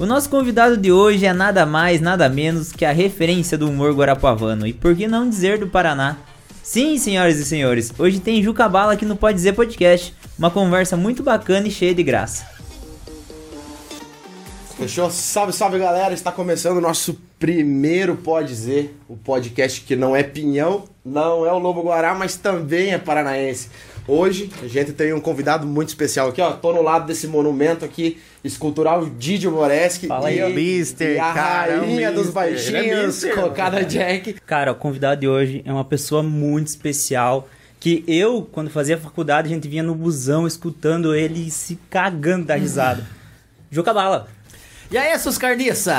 O nosso convidado de hoje é nada mais, nada menos que a referência do humor guarapuavano e por que não dizer do Paraná. Sim, senhoras e senhores, hoje tem Juca Bala aqui no Pode Dizer Podcast, uma conversa muito bacana e cheia de graça. Fechou? Salve, salve galera! Está começando o nosso primeiro Pode Dizer, o podcast que não é pinhão, não é o Lobo Guará, mas também é paranaense. Hoje a gente tem um convidado muito especial aqui, ó. Tô no lado desse monumento aqui, escultural Didio Moreski. Fala aí, e, ó. Mister, e a cara, é rainha dos mister. baixinhos, é mano. Jack. Cara, o convidado de hoje é uma pessoa muito especial. Que eu, quando fazia faculdade, a gente vinha no busão escutando ele se cagando da risada. Juca Bala, E aí, seus carniça?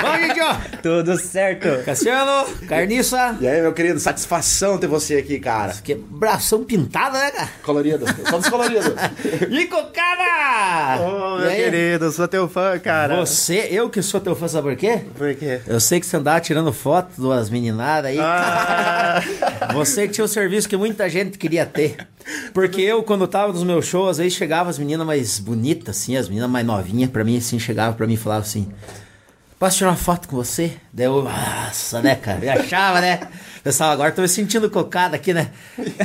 Bom, Didio? tudo certo? Cassiano, carniça. E aí, meu querido, satisfação ter você aqui, cara. Que bração pintado, né, cara? Colorido, só descolorido. E cocada! Ô, meu aí? querido, sou teu fã, cara. Você, eu que sou teu fã, sabe por quê? Por quê? Eu sei que você andava tirando foto das meninadas aí. Ah, Você que tinha um serviço que muita gente queria ter. Porque eu, quando tava nos meus shows, aí chegava as meninas mais bonitas, assim, as meninas mais novinhas, pra mim, assim, chegava pra mim e falava assim: Posso tirar uma foto com você? Daí eu, nossa, né, cara? Eu achava, né? Pensava, agora tô me sentindo cocada aqui, né?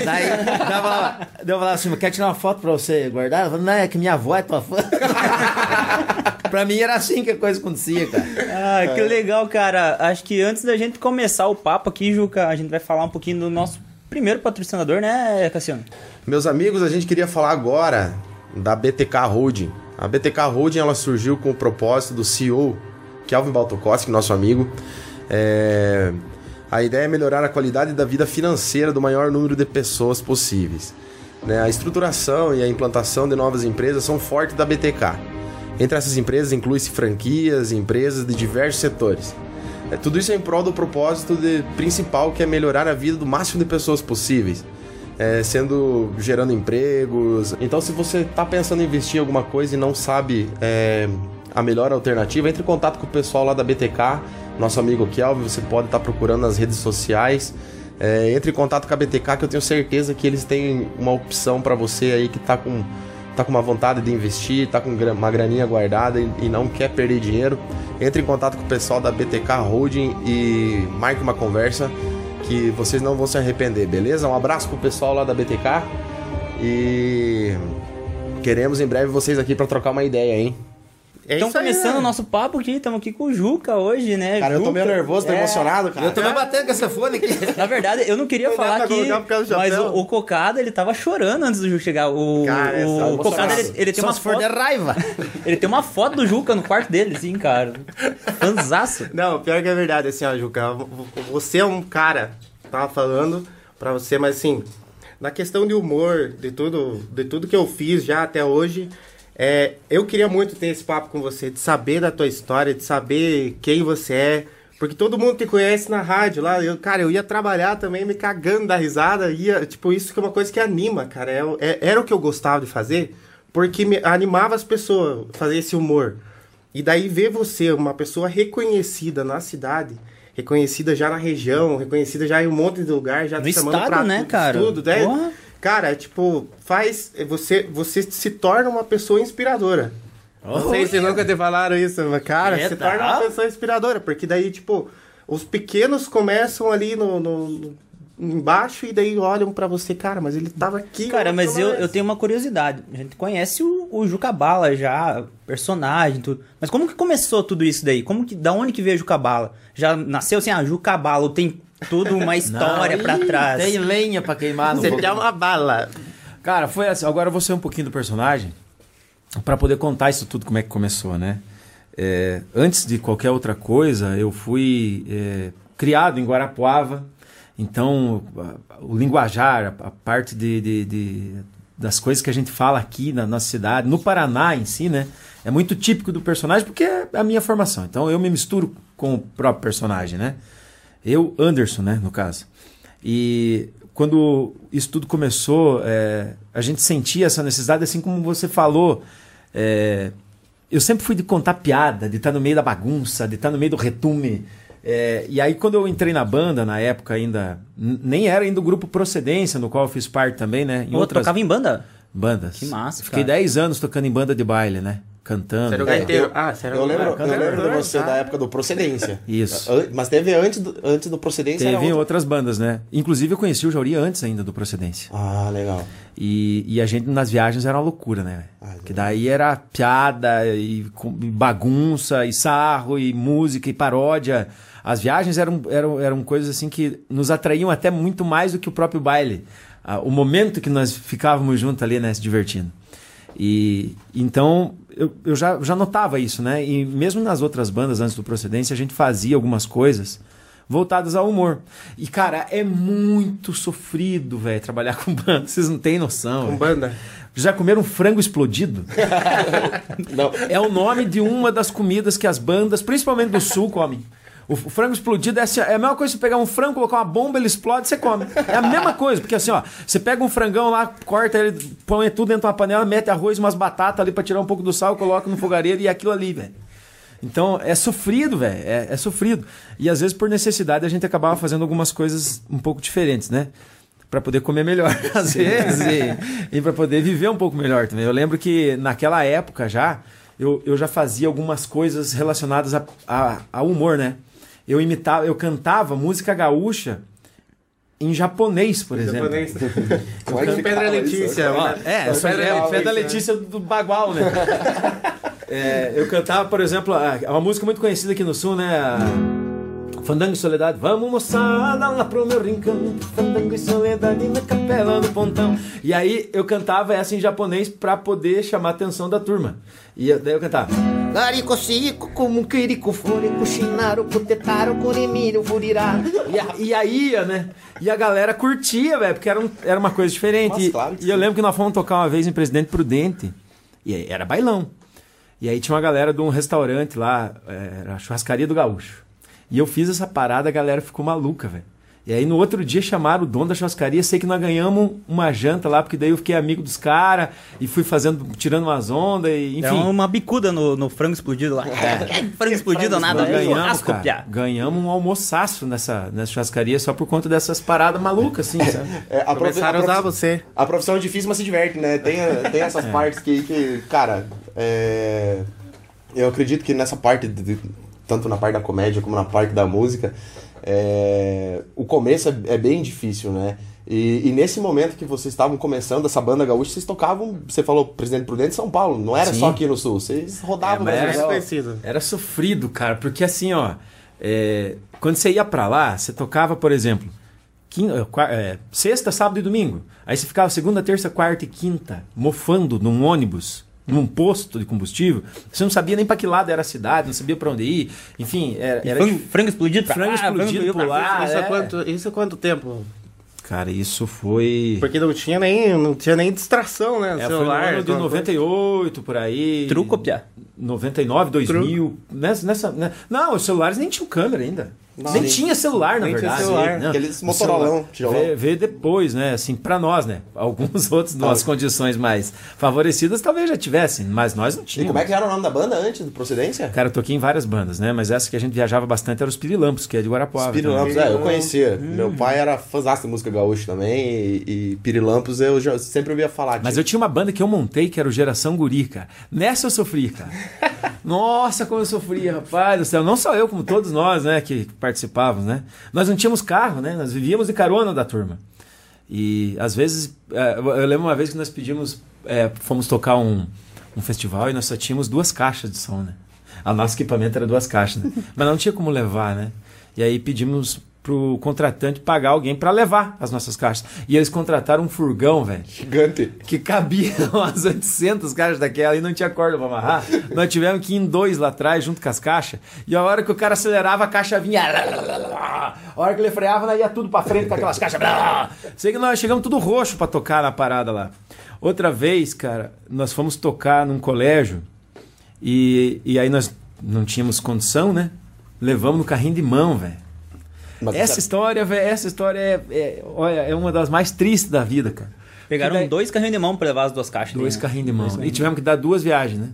Daí, eu falava, daí eu falava assim, quer tirar uma foto pra você guardar? Eu falava, não, é que minha avó é tua fã. pra mim era assim que a coisa acontecia, cara. Ah, que legal, cara. Acho que antes da gente começar o papo aqui, Juca, a gente vai falar um pouquinho do nosso primeiro patrocinador, né, Cassiano? Meus amigos, a gente queria falar agora da BTK Holding. A BTK Holding ela surgiu com o propósito do CEO Kelvin Baltokoski, nosso amigo. É, A ideia é melhorar a qualidade da vida financeira do maior número de pessoas possíveis. né? A estruturação e a implantação de novas empresas são fortes da BTK. Entre essas empresas inclui-se franquias e empresas de diversos setores. É, tudo isso é em prol do propósito de- principal que é melhorar a vida do máximo de pessoas possíveis é, sendo gerando empregos. Então, se você está pensando em investir em alguma coisa e não sabe é, a melhor alternativa, entre em contato com o pessoal lá da BTK, nosso amigo Kelvin. Você pode estar procurando nas redes sociais. É, entre em contato com a BTK, que eu tenho certeza que eles têm uma opção para você aí que está com tá com uma vontade de investir, tá com uma graninha guardada e, e não quer perder dinheiro, entre em contato com o pessoal da BTK Holding e marque uma conversa que vocês não vão se arrepender, beleza? Um abraço pro pessoal lá da BTK e queremos em breve vocês aqui para trocar uma ideia, hein? É aí, começando né? o nosso papo aqui, estamos aqui com o Juca hoje, né? Cara, eu tô Juca- meio nervoso, tô É. emocionado, cara. Eu tô me batendo com essa fone aqui. Na verdade, eu não queria falar do Mas o, o Cocada, ele tava chorando antes do Juca chegar. O, Cara, essa o emocionado. Cocada, ele, ele tem Só uma se for foto. de raiva. Ele tem uma foto do Juca no quarto dele, sim, cara. Fanzaço. Não, pior que é verdade, assim, ó, Juca. Você é um cara, tava falando pra você, mas assim, na questão de humor, de tudo, de tudo que eu fiz já até hoje, é, eu queria muito ter esse papo com você, de saber da tua história, de saber quem você é. Porque todo mundo te conhece na rádio lá, eu, cara, eu ia trabalhar também me cagando da risada, ia, tipo, isso que é uma coisa que anima, cara. É, é- era o que eu gostava de fazer, porque me animava as pessoas fazer esse humor. E daí ver você, uma pessoa reconhecida na cidade, reconhecida já na região, reconhecida já em um monte de lugar, já No te chamando estado, pra né, tudo, cara? tudo, né? Porra. Cara, tipo, faz. Você, você se torna uma pessoa inspiradora. Não sei se nunca te falaram isso, mas, cara, É, se tá. torna uma pessoa inspiradora, porque daí, tipo, os pequenos começam ali no, no- embaixo e daí olham pra você, cara, mas ele tava aqui. Cara, mas eu, eu tenho uma curiosidade. A gente conhece o, o Juca Bala já, personagem, tudo. Mas como que começou tudo isso daí? Como que, da onde que veio o Juca Bala? Já nasceu assim, ah, Juca Bala, tem toda uma história ih, trás? Tem lenha pra queimar no Você quer uma bala. Cara, foi assim. Agora eu vou ser um pouquinho do personagem pra poder contar isso tudo, como é que começou, né? É, antes de qualquer outra coisa, eu fui é, criado em Guarapuava. Então, o linguajar, a, a parte de, de- de- das coisas que a gente fala aqui na nossa cidade, no Paraná em si, né? É muito típico do personagem porque é a minha formação. Então, eu me misturo com o próprio personagem, né? Eu, Anderson, né, no caso. E quando isso tudo começou, é, a gente sentia essa necessidade, assim como você falou. é, eu sempre fui de contar piada, de estar no meio da bagunça, de estar no meio do retume. É, e aí, quando eu entrei na banda, na época ainda, nem era ainda o grupo Procedência, no qual eu fiz parte também, né? Em Pô, tocava em banda? bandas. Que massa, Fiquei cara. 10 anos tocando em banda de baile, né? Cantando. Sério, É, gaiteiro. eu- Ah, sério. Eu lembro, Ah, eu lembro de você da época do Procedência. Isso. An- Mas teve antes do, antes do Procedência? era Teve outra- outras bandas, né? Inclusive eu conheci o Jauri antes ainda do Procedência. Ah, legal. E, e a gente nas viagens era uma loucura, né? Ah, que daí era piada e, com- e bagunça e sarro e música e paródia. As viagens eram, eram, eram coisas assim que nos atraíam até muito mais do que o próprio baile. Ah, o momento que nós ficávamos juntos ali, né? Se divertindo. E então eu, eu já, já notava isso, né? E mesmo nas outras bandas antes do Procedência, a gente fazia algumas coisas voltadas ao humor. E, cara, é muito sofrido, velho, trabalhar com banda. Vocês não têm noção. Com velho. banda. Já comeram frango explodido? Não. É o nome de uma das comidas que as bandas, principalmente do sul, comem. O f- frango explodido é, assim, ó, é a mesma coisa que você pegar um frango, colocar uma bomba, ele explode, você come. É a mesma coisa, porque assim, ó, você pega um frangão lá, corta ele, põe tudo dentro de uma panela, mete arroz, umas batatas ali pra tirar um pouco do sal, coloca no fogareiro e é aquilo ali, velho. Então é sofrido, velho. É, é sofrido. E às vezes, por necessidade, a gente acabava fazendo algumas coisas um pouco diferentes, né? Pra poder comer melhor, às vezes, e, e para poder viver um pouco melhor também. Eu lembro que naquela época já, eu, eu já fazia algumas coisas relacionadas a, a, ao humor, né? Eu imitava, eu cantava música gaúcha em japonês, por exemplo. Japonês. Como é Pedra? Letícia. Ó, né? é, Fé, é é, da isso, Letícia do Bagual, né? É, eu cantava, por exemplo, uma música muito conhecida aqui no Sul, né? Fandango e Soledade. Vamos, moçada, lá pro meu rincão. Fandango e Soledade na capela do pontão. E aí eu cantava essa em japonês pra poder chamar a atenção da turma. E eu- daí eu cantava. Laricocico, como quirico, furico, chinaro, cutetaro, curimiro, furirá. E, aí, ia, né? E a galera curtia, velho, porque era, um- era uma coisa diferente. Nossa, E- claro e eu sim. lembro que nós fomos tocar uma vez em Presidente Prudente. E aí era bailão. E aí tinha uma galera de um restaurante lá, é, era a churrascaria do Gaúcho. E eu fiz essa parada, a galera ficou maluca, velho. E aí no outro dia chamaram o dono da churrascaria, sei que nós ganhamos uma janta lá, porque daí eu fiquei amigo dos caras e fui fazendo, tirando umas ondas, e, enfim. É uma bicuda no, no frango explodido lá. frango explodido ou nada, é ganhamos, cara, ganhamos um almoçaço nessa, nessa churrascaria só por conta dessas paradas malucas, assim, sabe? É, a Começaram a usar você. A profissão é difícil, mas se diverte, né? Tem, tem essas partes que, que cara, é, eu acredito que nessa parte, de- de- tanto na parte da comédia como na parte da música, é, o começo é, é bem difícil, né? E, e nesse momento que vocês estavam começando essa banda gaúcha, vocês tocavam, você falou Presidente Prudente São Paulo, não era Sim. só aqui no Sul, vocês rodavam É. É conhecido. Era sofrido, cara, porque assim, ó, é, quando você ia pra lá, você tocava, por exemplo, quin- eh, qua- é, sexta, sábado e domingo. Aí você ficava segunda, terça, quarta e quinta, mofando num ônibus, num posto de combustível. Você não sabia nem pra que lado era a cidade, não sabia pra onde ir. Enfim, era, era frango, dif- frango explodido pra frango lá, explodido por lá. Isso, é. há quanto, isso há quanto tempo? Cara, isso foi. Porque não tinha nem, não tinha nem distração, né? É, foi no celular. ano de alguma coisa. 98, por aí. Truco, piá. 99, 2000. Nessa, nessa, né? Não, os celulares nem tinham câmera ainda. Nem tinha celular, na Nem tinha verdade. celular. Não, Aqueles Motorolão. Veio, veio depois, né? Assim, pra nós, né? Alguns outros, nas condições mais favorecidas, talvez já tivessem, mas nós não E tínhamos. como é que era o nome da banda antes do Procedência? Cara, eu toquei em várias bandas, né? Mas essa que a gente viajava bastante era os Pirilampos, que é de Guarapuava. Pirilampos, também. é, eu conhecia. Meu pai era fãzão de música gaúcha também, e, e Pirilampos eu já sempre ouvia falar. Mas tipo, eu tinha uma banda que eu montei que era o Geração Guri, cara. Nessa eu sofri, cara. Nossa, como eu sofria, rapaz do céu. Não só eu, como todos nós, né, que participávamos, né? Nós não tínhamos carro, né? Nós vivíamos de carona da turma. E às vezes, é, eu lembro uma vez que nós pedimos, é, fomos tocar um, um festival e nós só tínhamos duas caixas de som, né? O nosso equipamento era duas caixas, né? Mas não tinha como levar, né? E aí pedimos pro contratante pagar alguém para levar as nossas caixas. E eles contrataram um furgão, velho Gigante. que cabia umas 800 caixas daquela e não tinha corda pra amarrar. Nós tivemos que ir em dois lá atrás, junto com as caixas. E a hora que o cara acelerava, a caixa vinha. A hora que ele freava, nós ia tudo pra frente com aquelas caixas. Sei que nós chegamos tudo roxo pra tocar na parada lá. Outra vez, cara, nós fomos tocar num colégio e, e aí nós não tínhamos condição, né? Levamos no carrinho de mão, velho. Mas Essa sabe- história, velho, essa história é, é, olha, é uma das mais tristes da vida, cara. Pegaram daí- dois carrinhos de mão pra levar as duas caixas. Dois né? carrinhos de mão. Dois E tivemos que dar duas viagens, né?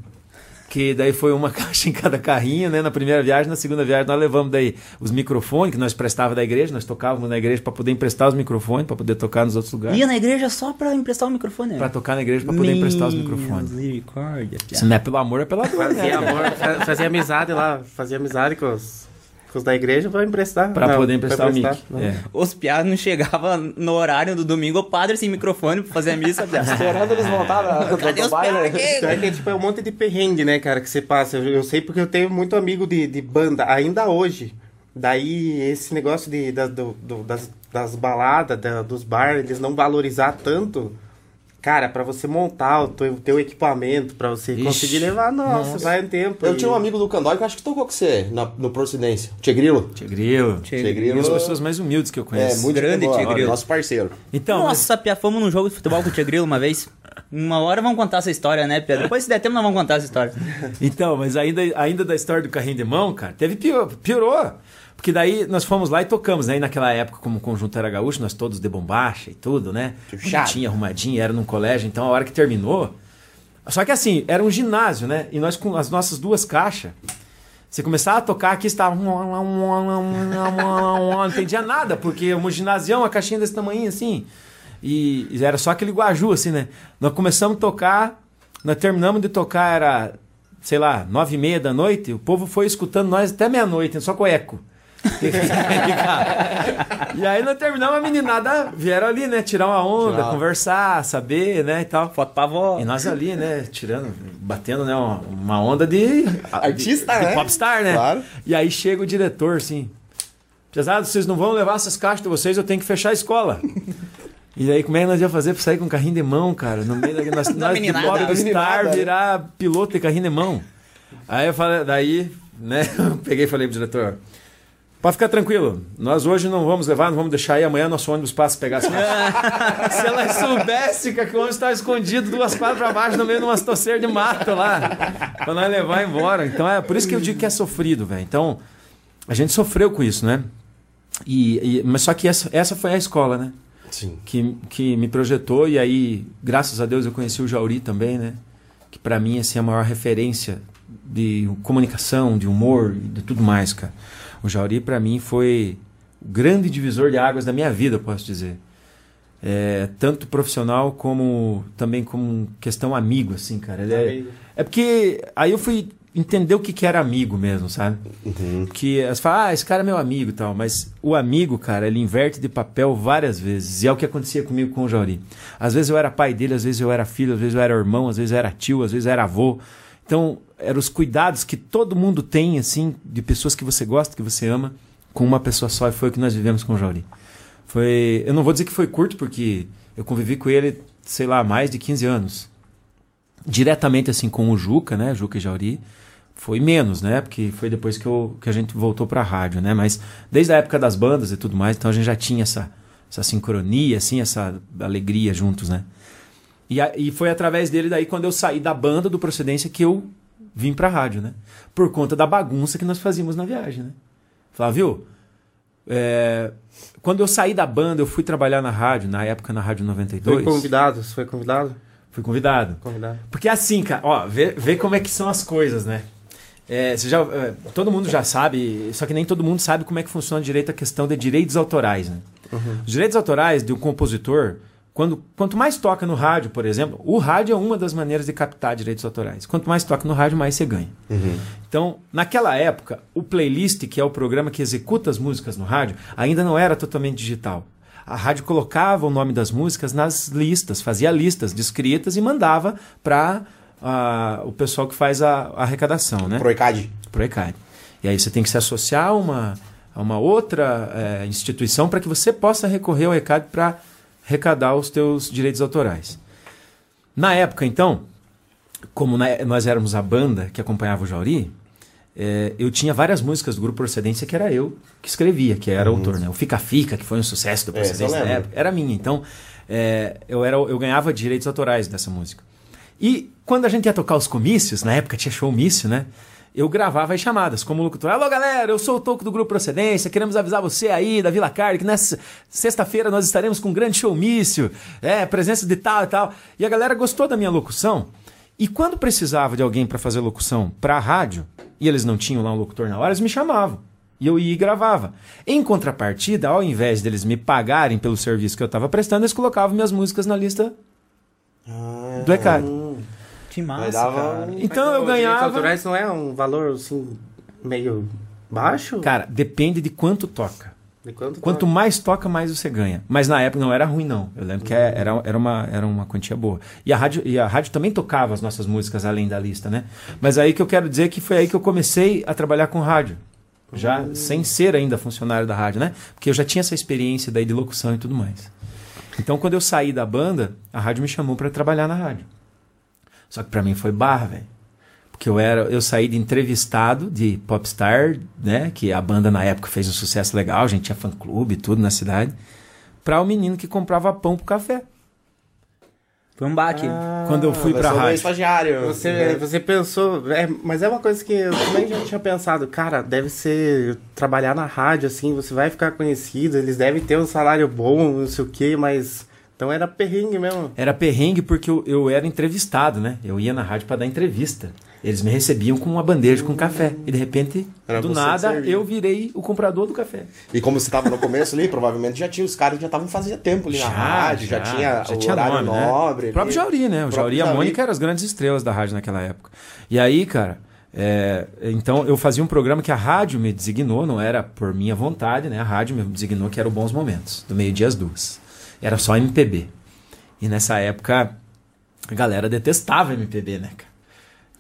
que daí foi uma caixa em cada carrinho, né? Na primeira viagem, na segunda viagem nós levamos daí os microfones que nós prestava da igreja, nós tocávamos na igreja para poder emprestar os microfones, para poder tocar nos outros lugares. Ia na igreja só pra emprestar o microfone. Para tocar na igreja para poder emprestar os microfones. Misericórdia. Se não é pelo amor, é pela dor, Fazia né? amor, fa- fazia amizade lá, fazia amizade com os, com os da igreja pra emprestar. Para Não, poder emprestar o mic. não. É. Os piados não chegavam no horário do domingo, o padre sem microfone pra fazer a missa. Esperando eles voltarem. Cadê os piados Então é que tipo, é um monte de perrengue, né, cara, que você passa. Eu, eu sei porque eu tenho muito amigo de, de banda, ainda hoje. Daí, esse negócio de, da- do- do- das, das baladas, da- dos bares, eles não valorizar tanto. Cara, pra você montar o teu, teu equipamento, pra você Ixi, conseguir levar, nossa, vai um tempo. Eu E- tinha um amigo do Candói que eu acho que tocou com você na, no Procedência. Tigrilo. Tia Grilo. Tigrilo. Uma das pessoas mais humildes que eu É, conheço. muito Grande boa, Tigrilo. Nosso parceiro. Então, Nossa, Pia, fomos num jogo de futebol com o Tia Grilo uma vez. Uma hora vamos contar essa história, né, Pia? Depois, se der tempo, nós vamos contar essa história. Então, mas ainda, ainda da história do carrinho de mão, cara, teve pior, piorou. Porque daí nós fomos lá e tocamos, né? E naquela época, como o conjunto era gaúcho, nós todos de bombacha e tudo, né? Tinha arrumadinho, era num colégio, então a hora que terminou. Só que assim, era um ginásio, né? E nós com as nossas duas caixas. Você começava a tocar aqui, estava. Não entendia nada, porque um ginásio, uma caixinha desse tamanho assim. E e era só aquele guaju, assim, né? Nós começamos a tocar, nós terminamos de tocar, era, sei lá, nove e meia da noite, o povo foi escutando nós até meia-noite, só com eco. e aí nós terminamos, a meninada vieram ali, né? Tirar uma onda, Tirar. conversar, saber, né? E tal. Foto pra avó. E nós ali, né, tirando, batendo, né, uma, onda de... Artista, de, de né? popstar, né? Claro. E aí chega o diretor, assim, pesado, vocês não vão levar essas caixas de vocês, eu tenho que fechar a escola. E aí, como é que nós ia fazer pra sair com carrinho de mão, cara? No meio da... Nós, nós de meninada. virar piloto de carrinho de mão. Aí eu falei, daí, né, eu peguei e falei pro diretor... Pode ficar tranquilo, nós hoje não vamos levar, não vamos deixar aí, amanhã nosso ônibus passa a pegar as. Se ela soubesse que o ônibus estava escondido duas quadras para baixo no meio de umas toceiras de mato lá, para nós levar embora. Então é por isso que eu digo que é sofrido, velho. Então a gente sofreu com isso, né? E, e- mas só que essa, essa foi a escola, né? Sim. Que, que me projetou e aí, graças a Deus, eu conheci o Jauri também, né? Que para mim assim, é a maior referência de comunicação, de humor, de tudo mais, cara. O Jauri para mim foi o grande divisor de águas da minha vida, eu posso dizer. É, tanto profissional como também como questão amigo, assim, cara. Ele é, é porque aí eu fui entender o que, que era amigo mesmo, sabe? Uhum. Que as falam, ah, esse cara é meu amigo e tal, mas o amigo, cara, ele inverte de papel várias vezes. E é o que acontecia comigo com o Jauri. Às vezes eu era pai dele, às vezes eu era filho, às vezes eu era irmão, às vezes eu era tio, às vezes eu era avô. Então, eram os cuidados que todo mundo tem, assim, de pessoas que você gosta, que você ama, com uma pessoa só, e foi o que nós vivemos com o Jauri. Foi, eu não vou dizer que foi curto, porque eu convivi com ele, sei lá, mais de 15 anos. Diretamente, assim, com o Juca, né, Juca e Jauri, foi menos, né, porque foi depois que, eu, que a gente voltou pra rádio, né, mas desde a época das bandas e tudo mais, então a gente já tinha essa, essa sincronia, assim, essa alegria juntos, né. E, a- e foi através dele daí, quando eu saí da banda do Procedência, que eu vim pra rádio, né, por conta da bagunça que nós fazíamos na viagem, né. Viu, é, quando eu saí da banda, eu fui trabalhar na rádio, na época na Rádio 92. Foi convidado? Você foi convidado? Fui convidado. Convidado. Porque assim, cara, ó, vê, vê como é que são as coisas, né? É, você já, é, todo mundo já sabe, só que nem todo mundo sabe como é que funciona direito a questão de direitos autorais, né? Os direitos autorais de um compositor, quando, quanto mais toca no rádio, por exemplo, o rádio é uma das maneiras de captar direitos autorais. Quanto mais toca no rádio, mais você ganha. Então, naquela época, o playlist, que é o programa que executa as músicas no rádio, ainda não era totalmente digital. A rádio colocava o nome das músicas nas listas, fazia listas descritas e mandava para o pessoal que faz a, a arrecadação, né? Proicad. Pro ECAD. E aí você tem que se associar a uma, a uma outra eh, instituição para que você possa recorrer ao ECAD para arrecadar os teus direitos autorais. Na época, então, como na- nós éramos a banda que acompanhava o Jauri, eh, eu tinha várias músicas do Grupo Procedência que era eu que escrevia, que era autor. Né? O Fica Fica, que foi um sucesso do É, Procedência na lembro. época, era minha. Então, eh, eu, era, eu ganhava direitos autorais dessa música. E quando a gente ia tocar os comícios, na época tinha showmício, né? Eu gravava as chamadas como locutor. Alô, galera, eu sou o Toco do Grupo Procedência. Queremos avisar você aí da Vila Carne que nessa sexta-feira nós estaremos com um grande showmício, é, presença de tal e tal. E a galera gostou da minha locução. E quando precisava de alguém para fazer locução para a rádio, e eles não tinham lá um locutor na hora, eles me chamavam. E eu ia e gravava. Em contrapartida, ao invés deles me pagarem pelo serviço que eu estava prestando, eles colocavam minhas músicas na lista Ah, do ECAD. Que massa, Aí dava cara. um- Então Mas eu os ganhava. autorais não é um valor assim meio baixo? Cara, depende de quanto toca. De quanto Quanto toca? mais toca, mais você ganha. Mas na época não era ruim, não. Eu lembro que era, era, uma, era uma quantia boa. E a, rádio, e a rádio também tocava as nossas músicas além da lista, né? Mas aí que eu quero dizer que foi aí que eu comecei a trabalhar com rádio. Já sem ser ainda funcionário da rádio, né? Porque eu já tinha essa experiência daí de locução e tudo mais. Então, quando eu saí da banda, a rádio me chamou para trabalhar na rádio. Só que para mim foi barra, velho. Porque eu era, eu saí de entrevistado de Popstar, né, que a banda na época fez um sucesso legal, a gente tinha fã clube e tudo na cidade, para o menino que comprava pão pro café. Foi um baque. Quando eu fui pra rádio. estagiário. Você, né? você pensou, é, mas é uma coisa que eu também já tinha pensado, cara, deve ser trabalhar na rádio, assim, você vai ficar conhecido, eles devem ter um salário bom, não sei o quê, mas. Então era perrengue mesmo. Era perrengue porque eu, eu era entrevistado, né? Eu ia na rádio para dar entrevista. Eles me recebiam com uma bandeja com café. E de repente, Era do nada, eu virei o comprador do café. E como você tava no começo ali, provavelmente já tinha os caras que já estavam fazendo tempo ali na rádio, já, tinha o horário nome, né? nobre. O próprio. Jauri, né? O, próprio Jauri e a. Mônica eram as grandes estrelas da rádio naquela época. E aí, cara, é, então eu fazia um programa que a rádio me designou, não era por minha vontade, né? A rádio me designou que era o Bons Momentos, do meio-dia às duas. Era só MPB. E nessa época, a galera detestava MPB, né, cara?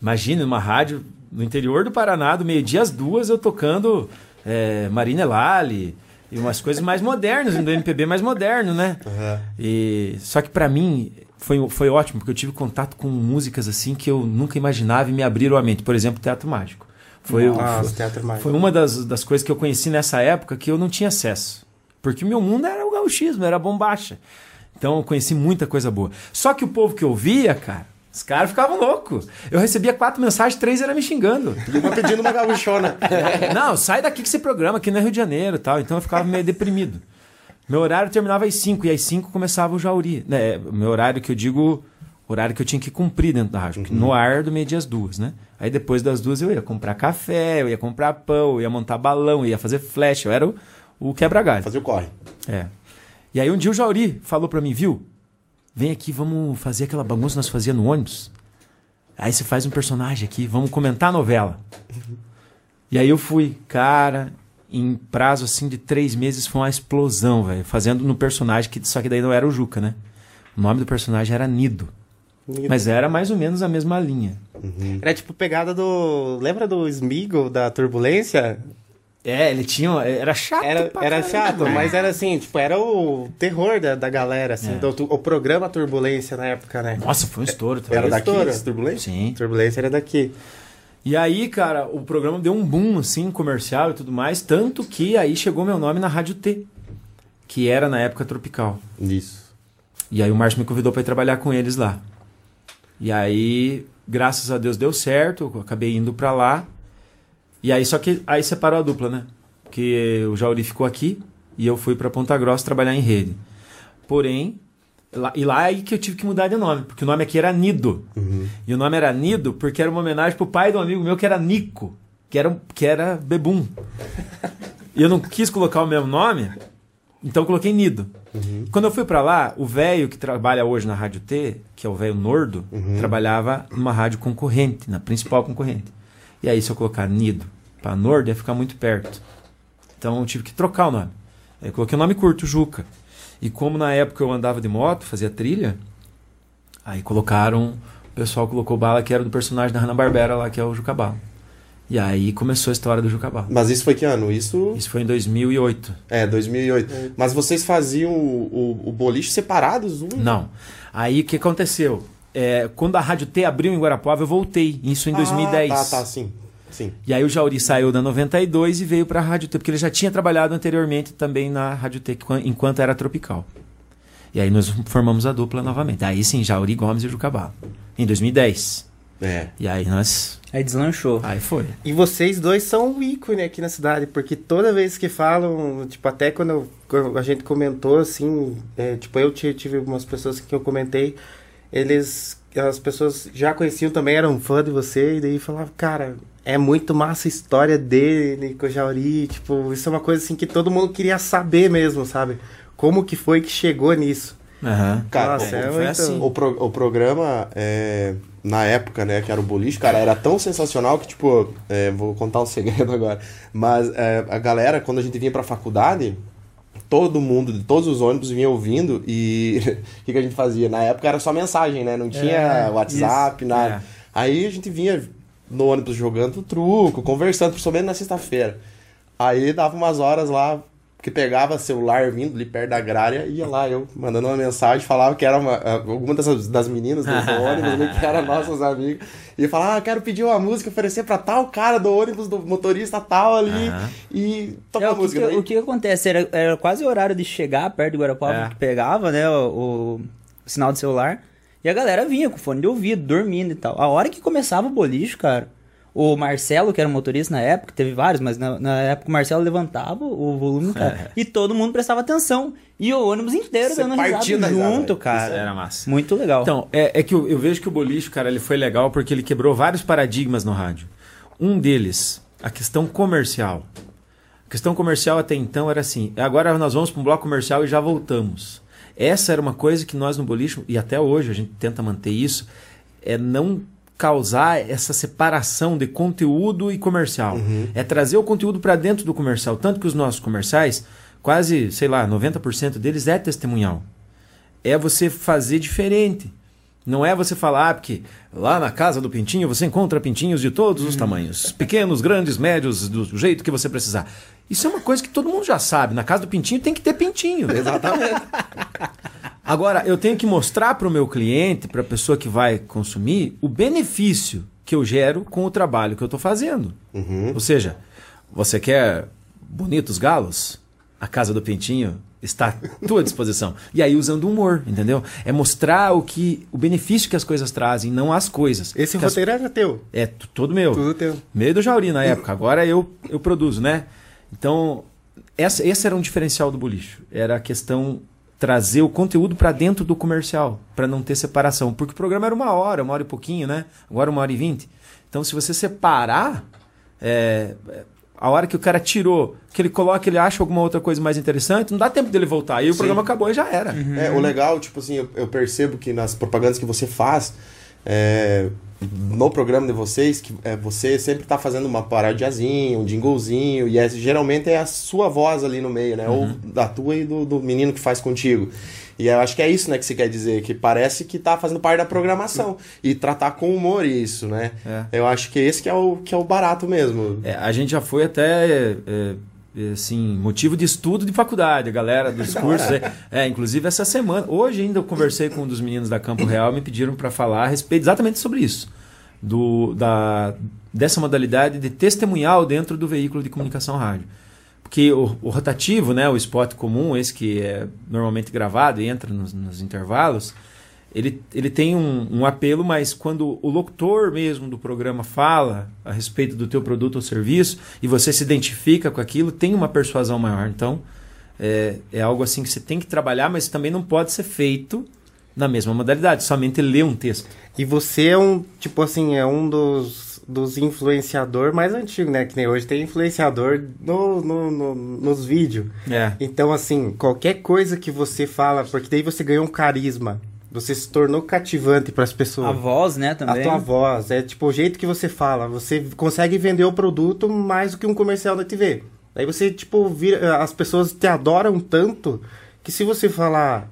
Imagina uma rádio no interior do Paraná, do meio-dia às duas, eu tocando é, Marina Lali e umas coisas mais modernas, do MPB mais moderno, né? Aham. E só que pra mim foi, foi ótimo, porque eu tive contato com músicas assim que eu nunca imaginava e me abriram a mente. Por exemplo, Teatro Mágico. Foi, Nossa, foi, teatro mágico. foi uma das, das coisas que eu conheci nessa época que eu não tinha acesso. Porque o meu mundo era o gauchismo, era a bombacha. Então eu conheci muita coisa boa. Só que o povo que eu via, cara, os caras ficavam loucos. Eu recebia quatro mensagens, três era me xingando. E uma pedindo uma gaúchona. Não, sai daqui que esse programa aqui não é Rio de Janeiro e tal. Então eu ficava meio deprimido. Meu horário terminava às 5 e às 5 começava o Jauri. Né? Meu horário que eu digo, horário que eu tinha que cumprir dentro da rádio. porque No ar do meio-dia às duas, né? Aí depois das duas eu ia comprar café, eu ia comprar pão, eu ia montar balão, eu ia fazer flash. Eu era o, o quebra-galho. Fazia o corre. É. E aí um dia o Jauri falou pra mim, viu? Vem aqui, vamos fazer aquela bagunça que nós fazia no ônibus. Aí você faz um personagem aqui, vamos comentar a novela. E aí eu fui, cara, em prazo assim de três meses foi uma explosão, velho. Fazendo no personagem, que só que daí não era o Juca, né? O nome do personagem era Nido. Mas era mais ou menos a mesma linha. Era tipo pegada do. Lembra do Smeagol da Turbulência? É, ele tinha. Era chato. Era, pra era caramba, chato, velho. mas era assim, tipo, era o terror da, da galera, assim, É. do, o programa Turbulência na época, né? Nossa, foi um estouro também. Era daqui, estouro. esse turbulência? Sim. Turbulência era daqui. E aí, cara, o programa deu um boom, assim, comercial e tudo mais, tanto que aí chegou meu nome na Rádio T, que era na época tropical. Isso. E aí o Márcio me convidou para ir trabalhar com eles lá. E aí, graças a Deus deu certo, eu acabei indo para lá. E aí, só que aí separou a dupla, né? Porque o Jauri ficou aqui e eu fui para Ponta Grossa trabalhar em rede. Porém, lá, e lá é aí que eu tive que mudar de nome, porque o nome aqui era Nido. E o nome era Nido porque era uma homenagem pro pai de um amigo meu que era Nico, que era, que era Bebum. e eu não quis colocar o mesmo nome, então eu coloquei Nido. Quando eu fui pra lá, o velho que trabalha hoje na Rádio T, que é o velho Nordo, trabalhava numa rádio concorrente, na principal concorrente. E aí, se eu colocar Nido pra Nordo, ia ficar muito perto. Então eu tive que trocar o nome. Aí eu coloquei o nome curto, Juca. E como na época eu andava de moto, fazia trilha, aí colocaram. O pessoal colocou bala que era do personagem da Hanna-Barbera lá, que é o Juca Bala. E aí começou a história do Juca Bala. Mas isso foi que ano? Isso. Isso foi em 2008. É, 2008. Mas vocês faziam o, o, o boliche separados? Um? Não. Aí o que aconteceu? É, quando a Rádio T abriu em Guarapuava, eu voltei. Isso em 2010. Ah, tá, tá, sim. Sim. E aí o Jauri saiu da 92 e veio para a Rádio T, porque ele já tinha trabalhado anteriormente também na Rádio enquanto era tropical. E aí nós formamos a dupla novamente. Aí sim, Jauri Gomes e Jucabala. Em 2010. É. E aí nós. Aí deslanchou. Aí foi. E vocês dois são um ícone aqui na cidade, porque toda vez que falam, tipo, até quando, eu- quando a gente comentou, assim, é, tipo, eu ti- tive algumas pessoas que eu comentei, eles as pessoas já conheciam também, eram fã de você, e daí falavam, cara, é muito massa a história dele com o Jauri, tipo, isso é uma coisa assim que todo mundo queria saber mesmo, sabe? Como que foi que chegou nisso? Aham. Cara, Nossa, o- é foi muito... assim. O, pro- o programa, é, na época, né, que era o boliche, cara, era tão sensacional que, tipo, é, vou contar um segredo agora, mas é, a galera, quando a gente vinha pra faculdade, todo mundo, de todos os ônibus vinha ouvindo e o que, que a gente fazia? Na época era só mensagem, né, não tinha É, WhatsApp, nada. É. Aí a gente vinha no ônibus jogando truco, conversando, principalmente na sexta-feira. Aí dava umas horas lá, que pegava celular vindo ali perto da agrária, ia lá, eu mandando uma mensagem, falava que era uma, alguma dessas, das meninas do ônibus, né, que eram nossas amigas, e falava, ah, quero pedir uma música, oferecer pra tal cara do ônibus, do motorista tal ali, Aham. e É, tocar o, que, música. que- daí- o que acontece? Era, era quase o horário de chegar perto do Guarapuava É. que pegava, né? O, o- o sinal de celular. E a galera vinha com fone de ouvido, dormindo e tal. A hora que começava o boliche, cara, o Marcelo, que era o motorista na época, teve vários, mas na, na época o Marcelo levantava o volume, cara, e todo mundo prestava atenção. E o ônibus inteiro Você dando risada da risada, junto, cara. Era massa. Muito legal. Então, é, é que eu, eu vejo que o boliche, cara, ele foi legal porque ele quebrou vários paradigmas no rádio. Um deles, a questão comercial. A questão comercial até então era assim: agora nós vamos para um bloco comercial e já voltamos. Essa era uma coisa que nós no boliche, e até hoje a gente tenta manter isso, é não causar essa separação de conteúdo e comercial. É trazer o conteúdo para dentro do comercial. Tanto que os nossos comerciais, quase, sei lá, 90% deles é testemunhal é você fazer diferente. Não é você falar, ah, porque lá na casa do Pintinho você encontra pintinhos de todos os tamanhos. Pequenos, grandes, médios, do jeito que você precisar. Isso é uma coisa que todo mundo já sabe. Na casa do Pintinho tem que ter pintinho. Exatamente. Agora, eu tenho que mostrar para o meu cliente, para a pessoa que vai consumir, o benefício que eu gero com o trabalho que eu estou fazendo. Ou seja, você quer bonitos galos? A casa do Pintinho está à tua disposição. E aí usando humor, entendeu? É mostrar o que o benefício que as coisas trazem, não as coisas. Esse Que as- roteiro era teu. é todo meu. Tudo teu. Meio do Jauri na época. Agora eu, eu produzo, né? Então, essa, esse era um diferencial do bolicho. Era a questão trazer o conteúdo para dentro do comercial, para não ter separação. Porque o programa era uma hora, uma hora e pouquinho, né? Agora uma hora e vinte. Então, se você separar, é, a hora que o cara tirou, que ele coloca, ele acha alguma outra coisa mais interessante, não dá tempo dele voltar. Aí o programa acabou e já era. É, o legal, tipo assim, eu, eu percebo que nas propagandas que você faz, é, no programa de vocês, que é, você sempre tá fazendo uma paradiazinha, um jinglezinho, e é, geralmente é a sua voz ali no meio, né? Ou da tua e do, do menino que faz contigo. E eu acho que é isso, né, que você quer dizer, que parece que tá fazendo parte da programação. E tratar com humor isso, né? É. Eu acho que esse que é o, que é o barato mesmo. É, a gente já foi até é, é, assim motivo de estudo de faculdade, a galera dos cursos. É, é, inclusive essa semana, hoje ainda eu conversei com um dos meninos da Campo Real, me pediram para falar a respeito exatamente sobre isso, do da dessa modalidade de testemunhal dentro do veículo de comunicação rádio. Porque o, o rotativo, né, o spot comum, esse que é normalmente gravado e entra nos, nos intervalos, ele, ele tem um, um apelo, mas quando o locutor mesmo do programa fala a respeito do teu produto ou serviço e você se identifica com aquilo, tem uma persuasão maior. Então, é, é algo assim que você tem que trabalhar, mas também não pode ser feito na mesma modalidade, somente ler um texto. E você é um, tipo assim, é um dos, dos influenciadores mais antigos, né? Que nem hoje tem influenciador no, no, no- nos vídeos. É. Então, assim, qualquer coisa que você fala, porque daí você ganhou um carisma. Você se tornou cativante para as pessoas. A voz, né, A também. tua voz, é tipo o jeito que você fala. Você consegue vender o produto mais do que um comercial da TV. Daí você, tipo, vira, as pessoas te adoram tanto que se você falar.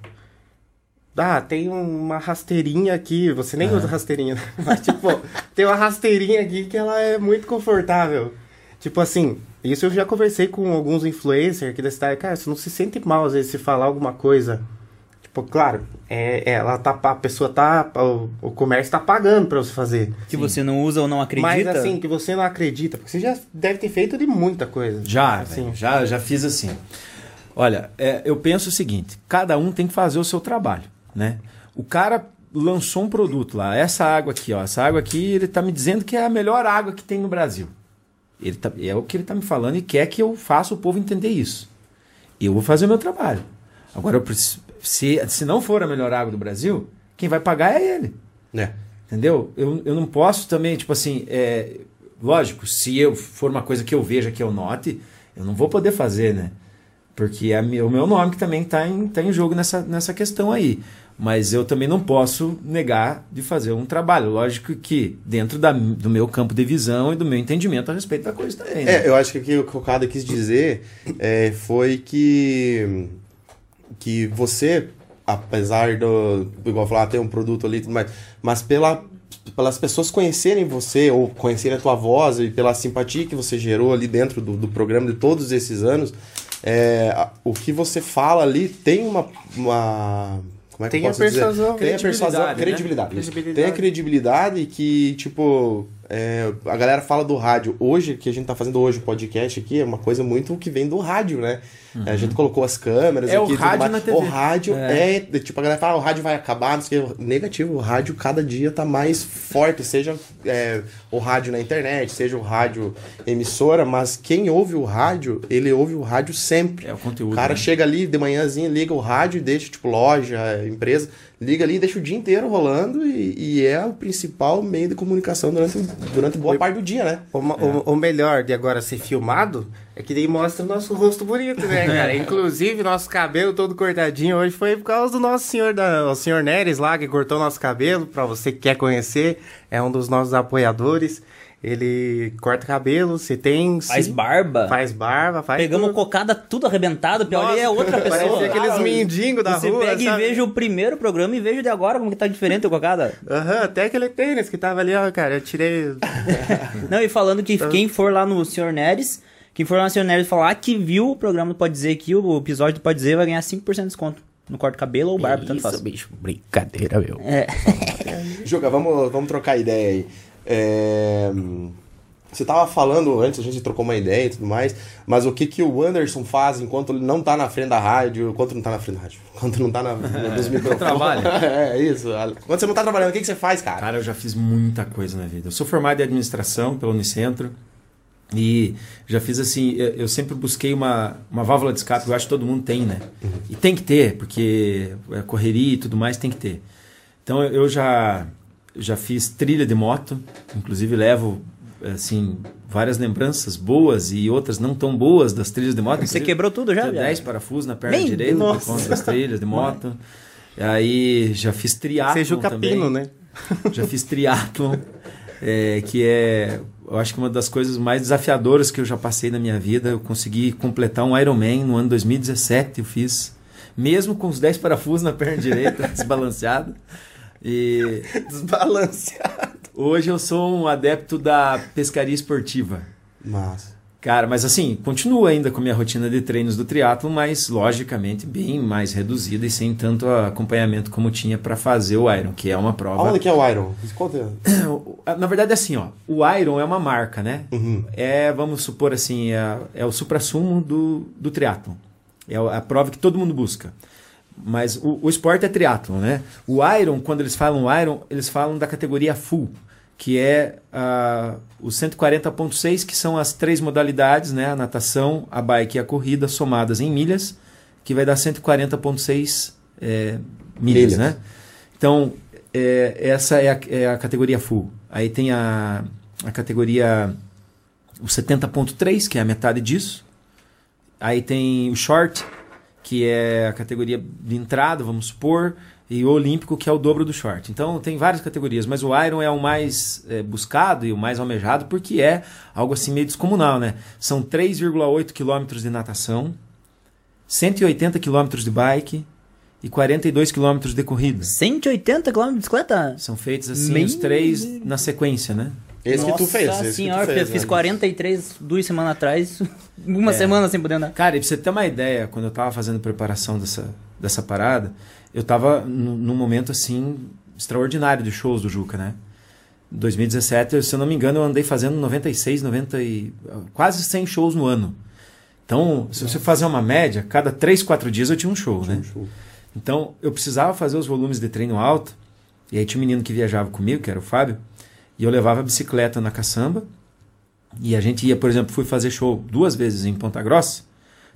Ah, tem uma rasteirinha aqui. Você nem usa rasteirinha, né? Mas, tipo, tem uma rasteirinha aqui que ela é muito confortável. Tipo assim, isso eu já conversei com alguns influencers aqui da cidade. Cara, você não se sente mal às vezes se falar alguma coisa. Tipo, claro, é, é, ela tá, a pessoa tá. O, o comércio tá pagando pra você fazer. Que você não usa ou não acredita. Mas assim, que você não acredita, porque você já deve ter feito de muita coisa. Já, assim. já, já fiz assim. Olha, é, eu penso o seguinte: cada um tem que fazer o seu trabalho, né? O cara lançou um produto lá, essa água aqui, ó, essa água aqui, ele tá me dizendo que é a melhor água que tem no Brasil. Ele tá, é o que ele tá me falando e quer que eu faça o povo entender isso. Eu vou fazer o meu trabalho. Agora, eu preciso, se, se não for a melhor água do Brasil, quem vai pagar é ele. É. Entendeu? Eu, eu não posso também, tipo assim, é, lógico, se eu for uma coisa que eu veja, que eu note, eu não vou poder fazer, né? Porque é o meu nome que também está em, tá em jogo nessa, nessa questão aí. Mas eu também não posso negar de fazer um trabalho. Lógico que dentro da, do meu campo de visão e do meu entendimento a respeito da coisa também. né? É, eu acho que o que o Cada quis dizer é, foi que que você, apesar do, igual falar, ter um produto ali e tudo mais, mas pela, pelas pessoas conhecerem você ou conhecerem a tua voz e pela simpatia que você gerou ali dentro do, do programa de todos esses anos, é, a- o que você fala ali tem uma, uma como é que Tem eu a posso dizer? persuasão. Tem a persuasão, Credibilidade, né? credibilidade. Credibilidade. Tem a credibilidade que, tipo, é, a galera fala do rádio. Hoje, que a gente tá fazendo hoje o podcast aqui, é uma coisa muito que vem do rádio, né? A gente colocou as câmeras É o aqui. tudo rádio mais. na TV. O rádio é. Tipo, a galera fala, ah, o rádio vai acabar, não sei o quê. Negativo, o rádio cada dia tá mais forte, seja é, o rádio na internet, seja o rádio emissora, mas quem ouve o rádio, ele ouve o rádio sempre. É o conteúdo, O cara né? chega ali de manhãzinha, liga o rádio e deixa, tipo, loja, empresa, liga ali e deixa o dia inteiro rolando e, e é o principal meio de comunicação durante, durante boa parte do dia, né? O, o- o melhor de agora ser filmado é que daí mostra o nosso rosto bonito, né, cara? Inclusive, nosso cabelo todo cortadinho hoje foi por causa do nosso senhor, da, o senhor Neres lá, que cortou nosso cabelo. Pra você que quer conhecer, é um dos nossos apoiadores. Ele corta cabelo, se tem. Faz barba. Faz barba, faz. Pegamos tudo. cocada tudo arrebentado, pior ali é outra pessoa. Parecia aqueles mendigos da Você rua. pega sabe? e veja o primeiro programa e veja o de agora como que tá diferente o cocada. Aham, até aquele tênis que tava ali, ó, cara. Eu tirei. Não, e falando que quem for lá no Sr. Neres, quem for lá no Sr. Neres falar que viu o programa do Pode Dizer aqui, o episódio do Pode Dizer, vai ganhar 5% de desconto. No corte de cabelo ou barba, tanto faz. bicho. Brincadeira, meu. É. Juga, vamos, vamos trocar ideia aí. É, Você tava falando antes, a gente trocou uma ideia e tudo mais, mas o que, que o Anderson faz enquanto ele não tá na frente da rádio, enquanto não tá na frente da rádio, enquanto não tá na, na- nos microfones. Trabalha. é, isso. Quando você não tá trabalhando, o que, que você faz, cara? Cara, eu já fiz muita coisa na vida. Eu sou formado em administração pelo Unicentro e já fiz assim, eu sempre busquei uma, uma válvula de escape, eu acho que todo mundo tem, né? E tem que ter, porque é correria e tudo mais tem que ter. Então eu já já fiz trilha de moto, inclusive levo assim várias lembranças boas e outras não tão boas das trilhas de moto. Você Inclusive, quebrou tudo já, Tenho viado? 10 parafusos na perna Meu direita Deus. por conta das trilhas de moto. Aí já fiz triatlo Seja o também. capino, né? Já fiz triatlon, é, que é, eu acho que uma das coisas mais desafiadoras que eu já passei na minha vida. Eu consegui completar um Ironman no ano 2017, eu fiz, mesmo com os 10 parafusos na perna direita, desbalanceado. E Desbalanceado. hoje eu sou um adepto da pescaria esportiva. Mas. Cara, mas assim, continuo ainda com a minha rotina de treinos do triatlo, mas logicamente bem mais reduzida e sem tanto acompanhamento como tinha para fazer o Iron, que é uma prova Aonde que é o Iron? Conta. Na verdade, assim, ó, o Iron é uma marca, né? Uhum. É, vamos supor assim, é, é o supra-sumo do, do triatlon. É a prova que todo mundo busca. Mas o, o esporte é triatlon, né? O Iron, quando eles falam Iron, eles falam da categoria full, que é ah, o 140.6, que são as três modalidades, né? A natação, a bike e a corrida, somadas em milhas, que vai dar 140.6 é, milhas, Milhas. né? Então, é, essa é a, é a categoria full. Aí tem a, a categoria o 70.3, que é a metade disso. Aí tem o short, que é a categoria de entrada, vamos supor, e o olímpico, que é o dobro do short. Então tem várias categorias, mas o Iron é o mais é, buscado e o mais almejado porque é algo assim meio descomunal, né? São 3,8 quilômetros de natação, 180 quilômetros de bike e 42 quilômetros de corrida. 180 km de bicicleta? São feitos assim os três na sequência, né? Esse que tu fez. Nossa Esse senhora, que tu fez, eu fiz né? 43 duas semanas atrás. Uma semana sem poder andar. Cara, e pra você ter uma ideia, quando eu tava fazendo preparação dessa, dessa parada, eu tava num momento assim extraordinário de shows do Juca, né? Em 2017, se eu não me engano, eu andei fazendo 96, 90 e quase 100 shows no ano. Então, se você fazer uma média, cada 3, 4 dias eu tinha um show, né? show. Então, eu precisava fazer os volumes de treino alto. E aí tinha um menino que viajava comigo, que era o Fábio, e eu levava a bicicleta na caçamba. E a gente ia, por exemplo, fui fazer show duas vezes em Ponta Grossa.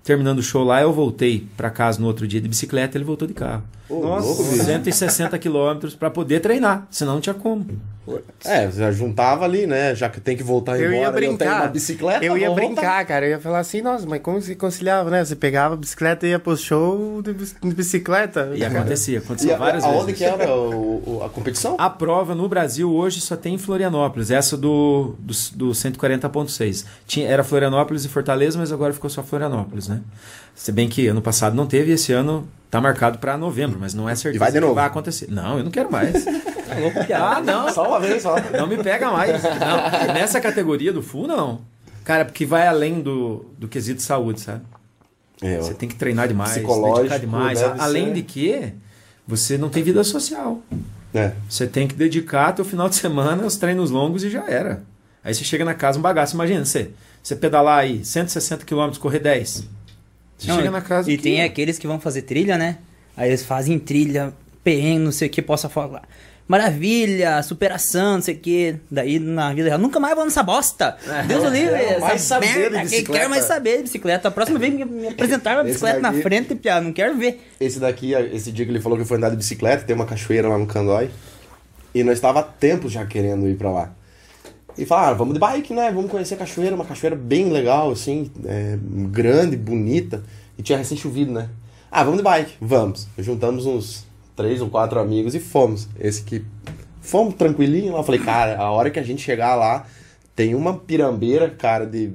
Terminando o show lá, eu voltei pra casa no outro dia de bicicleta, ele voltou de carro. Nossa, louco, bicho. 160 quilômetros pra poder treinar, senão não tinha como. É, já juntava ali, né? Já que tem que voltar Eu embora. ia Eu tenho brincar. uma bicicleta. Eu ia brincar, voltar. cara. Eu ia falar assim, nossa, mas como se conciliava, né? Você pegava a bicicleta e ia pro show de bici- de bicicleta. E acontecia, E aconteceu a- várias aonde vezes. que era o- o- a competição? A prova no Brasil hoje só tem em Florianópolis, essa do, do, do 140.6. Tinha, era Florianópolis e Fortaleza, mas agora ficou só Florianópolis, né? Se bem que ano passado não teve, esse ano tá marcado para novembro, mas não é certeza E vai de que novo? vai acontecer. Não, eu não quero mais. ah, não. Só uma vez, só. Não me pega mais. Não, nessa categoria do full, não. Cara, porque vai além do, do quesito saúde, sabe? É, Você tem que treinar demais, dedicar demais. Além ser. de que você não tem vida social. é. Você tem que dedicar teu final de semana aos treinos longos e já era. Aí você chega na casa um bagaço. Imagina você, você pedalar aí 160 km, correr 10. Você Não, chega na casa E que- tem aqueles que vão fazer trilha, né? Aí eles fazem trilha, perrengue, não sei o que, possa falar. Maravilha, superação, não sei o que. Daí na vida real, nunca mais vou nessa bosta. Deus o livre. quero mais saber de merda, Quem bicicleta. quer mais saber de bicicleta? A próxima vez me, me apresentar uma bicicleta na daqui- frente, piá, não quero ver. Esse daqui, esse dia que ele falou que foi andar de bicicleta, tem uma cachoeira lá no Candói. E nós estava há tempo já querendo ir pra lá. E falaram, vamos de bike, né? Vamos conhecer a cachoeira, uma cachoeira bem legal, assim, é, grande, bonita. E tinha recém chovido, né? Ah, vamos de bike, vamos. Juntamos uns três ou quatro amigos e fomos. Esse que fomos tranquilinho lá. Falei, cara, a hora que a gente chegar lá, tem uma pirambeira, cara, de.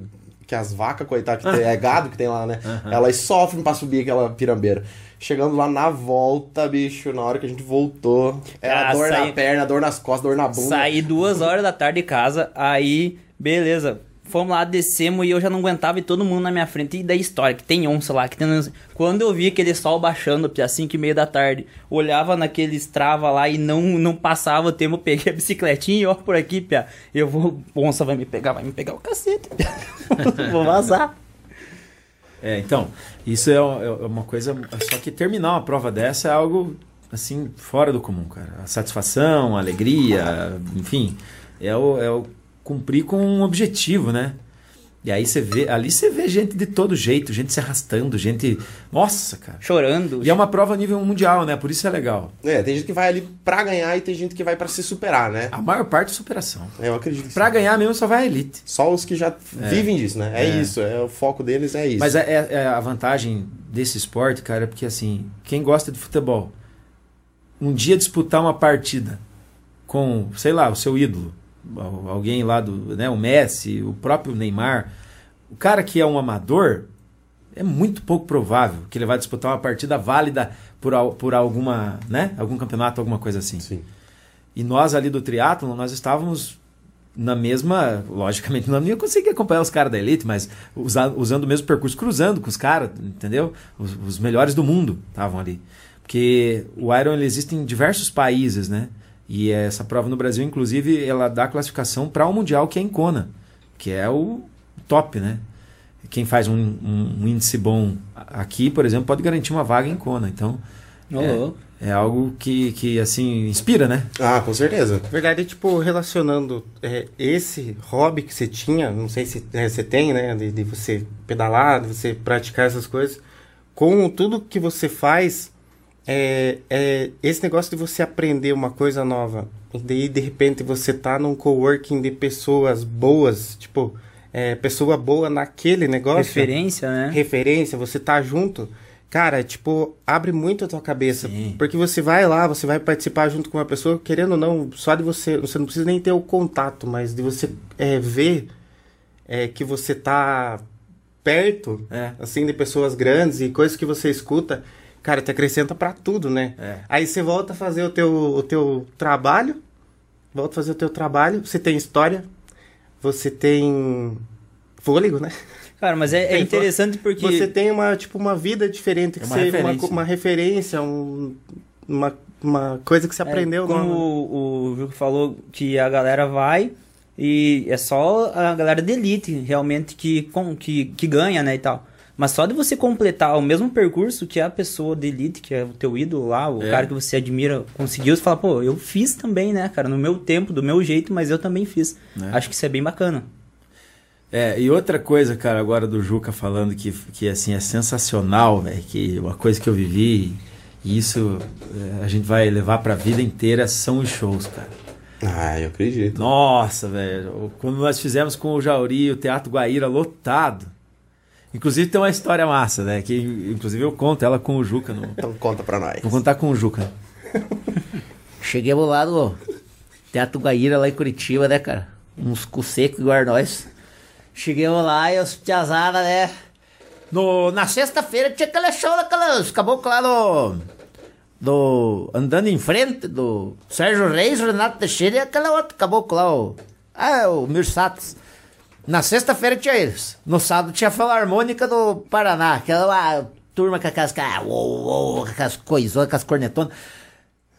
Que as vacas, coitadas, que tem, é gado que tem lá, né? Elas sofrem pra subir aquela pirambeira. Chegando lá na volta, bicho, na hora que a gente voltou, era Ah, dor saí- na perna, dor nas costas, dor na bunda. Saí duas horas da tarde de casa, aí, beleza. Fomos lá, descemos e eu já não aguentava e todo mundo na minha frente. E da história, que tem onça lá, que tem onça. Quando eu vi aquele sol baixando, às 5 e meia da tarde, olhava naqueles trava lá e não, não passava o tempo, peguei a bicicletinha e ó por aqui, pia. Eu vou, onça vai me pegar, vai me pegar o cacete, pia. vou vazar. É, então, isso é, é uma coisa. Só que terminar uma prova dessa é algo assim, fora do comum, cara. A satisfação, a alegria, enfim, é o, é o cumprir com um objetivo, né? E aí você vê, ali você vê gente de todo jeito, gente se arrastando, gente. Nossa, cara. Chorando. E é uma prova a nível mundial, né? Por isso é legal. É, tem gente que vai ali pra ganhar e tem gente que vai pra se superar, né? A maior parte é superação. Eu acredito que Pra sim. ganhar mesmo só vai a elite. Só os que já vivem disso, né? É, É. isso, é o foco deles é isso. Mas é, é- é a vantagem desse esporte, cara, é porque assim, quem gosta de futebol, um dia disputar uma partida com, sei lá, o seu ídolo, alguém lá do, né, o Messi, o próprio Neymar, o cara que é um amador, é muito pouco provável que ele vai disputar uma partida válida por, por alguma, né, algum campeonato, alguma coisa assim. Sim. E nós ali do triatlon, nós estávamos na mesma, logicamente não ia conseguir acompanhar os caras da elite, mas usa- usando o mesmo percurso, cruzando com os caras, entendeu? Os, os melhores do mundo estavam ali. Porque o Iron ele existe em diversos países, né? E essa prova no Brasil, inclusive, ela dá classificação para o Mundial, que é em Kona, que é o top, né? Quem faz um, um- um índice bom aqui, por exemplo, pode garantir uma vaga em Kona. Então, louco. é algo que, que assim, inspira, né? Ah, com certeza. Na verdade, tipo, relacionando é, esse hobby que você tinha, não sei se é, você tem, né? De, de você pedalar, de você praticar essas coisas, com tudo que você faz, é, é esse negócio de você aprender uma coisa nova. E daí, de repente, você tá num coworking de pessoas boas, tipo, é, pessoa boa naquele negócio Referência, né? referência, você tá junto, cara, tipo, abre muito a tua cabeça. Sim. Porque você vai lá, você vai participar junto com uma pessoa, querendo ou não, só de você, você não precisa nem ter o contato, mas de você é, ver é, que você tá perto, É. assim, de pessoas grandes e coisas que você escuta, cara, te acrescenta pra tudo, né? É. Aí você volta a fazer o teu, o teu trabalho, volta a fazer o teu trabalho, você tem história, você tem fôlego, né? Cara, mas é, é interessante porque. Você tem uma, tipo, uma vida diferente, que É uma você, referência. uma, uma referência, um- uma, uma coisa que você É, aprendeu. como nova. o, o Juco falou que a galera vai e é só a galera de elite realmente que, com, que, que ganha, né, e tal. Mas só de você completar o mesmo percurso que a pessoa de elite, que é o teu ídolo lá, o É. cara que você admira, conseguiu, você fala, pô, eu fiz também, né, cara, no meu tempo, do meu jeito, mas eu também fiz. É. Acho que isso é bem bacana. É, e outra coisa, cara, agora do Juca falando que, que assim, é sensacional, velho, que uma coisa que eu vivi, e isso é, a gente vai levar pra vida inteira, são os shows, cara. Ah, eu acredito. Nossa, velho, quando nós fizemos com o Jauri, o Teatro Guaíra lotado. Inclusive tem uma história massa, né? Que inclusive eu conto ela com o Juca. No... Então conta pra nós. Vou contar com o Juca. Chegamos lá no Teatro Guaíra, lá em Curitiba, né, cara? Uns cu seco igual nós. Chegamos lá e os piazada, né? No, na sexta-feira tinha aquele show daquelas caboclos lá do, do. Andando em frente, do Sérgio Reis, Renato Teixeira e aquele outro caboclo lá, o. Ah, o Mirsatos. Na sexta-feira tinha eles. No sábado tinha a Filarmônica do Paraná, aquela lá, turma com aquelas. uou, uou, com aquelas coisonas, com as cornetonas.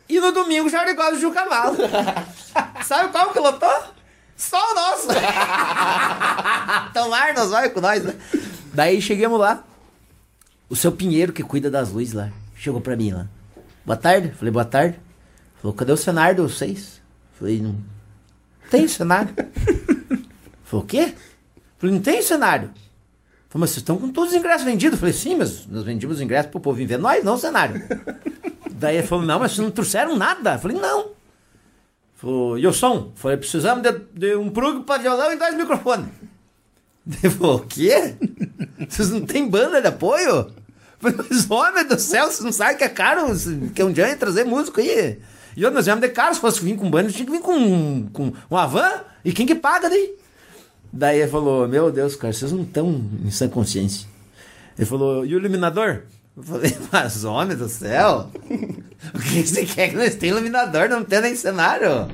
E no domingo já era igual o Gil Cavalo. Sabe qual que lotou? Só o nosso. Tomar nós vai com nós, né? Daí chegamos lá. O seu Pinheiro, que cuida das luzes lá, chegou pra mim lá. Boa tarde. Falei, boa tarde. Falou, cadê o cenário de vocês? Falei, não tem cenário. Falou, o quê? Falei, não tem cenário. Falei, mas vocês estão com todos os ingressos vendidos? Falei, sim, mas nós vendimos os ingressos pro povo vir ver nós, não o cenário. Daí ele falou, não, mas vocês não trouxeram nada. Falei, não. Falou, e o som? Falei, precisamos de, de um plug para violão e dois microfones. Ele falou, o quê? Vocês não têm banda de apoio? Falei, mas homem do céu, vocês não sabem que é caro, que um dia ia trazer músico aí. E outro, nós viemos de caro, se fosse vir com banda, tinha que vir com, com uma van. E quem que paga daí? Daí ele falou, meu Deus, cara, vocês não estão em sã consciência. Ele falou, e o iluminador? Eu falei, mas homem do céu, o que você quer que nós tenhamos iluminador, não tem nem cenário?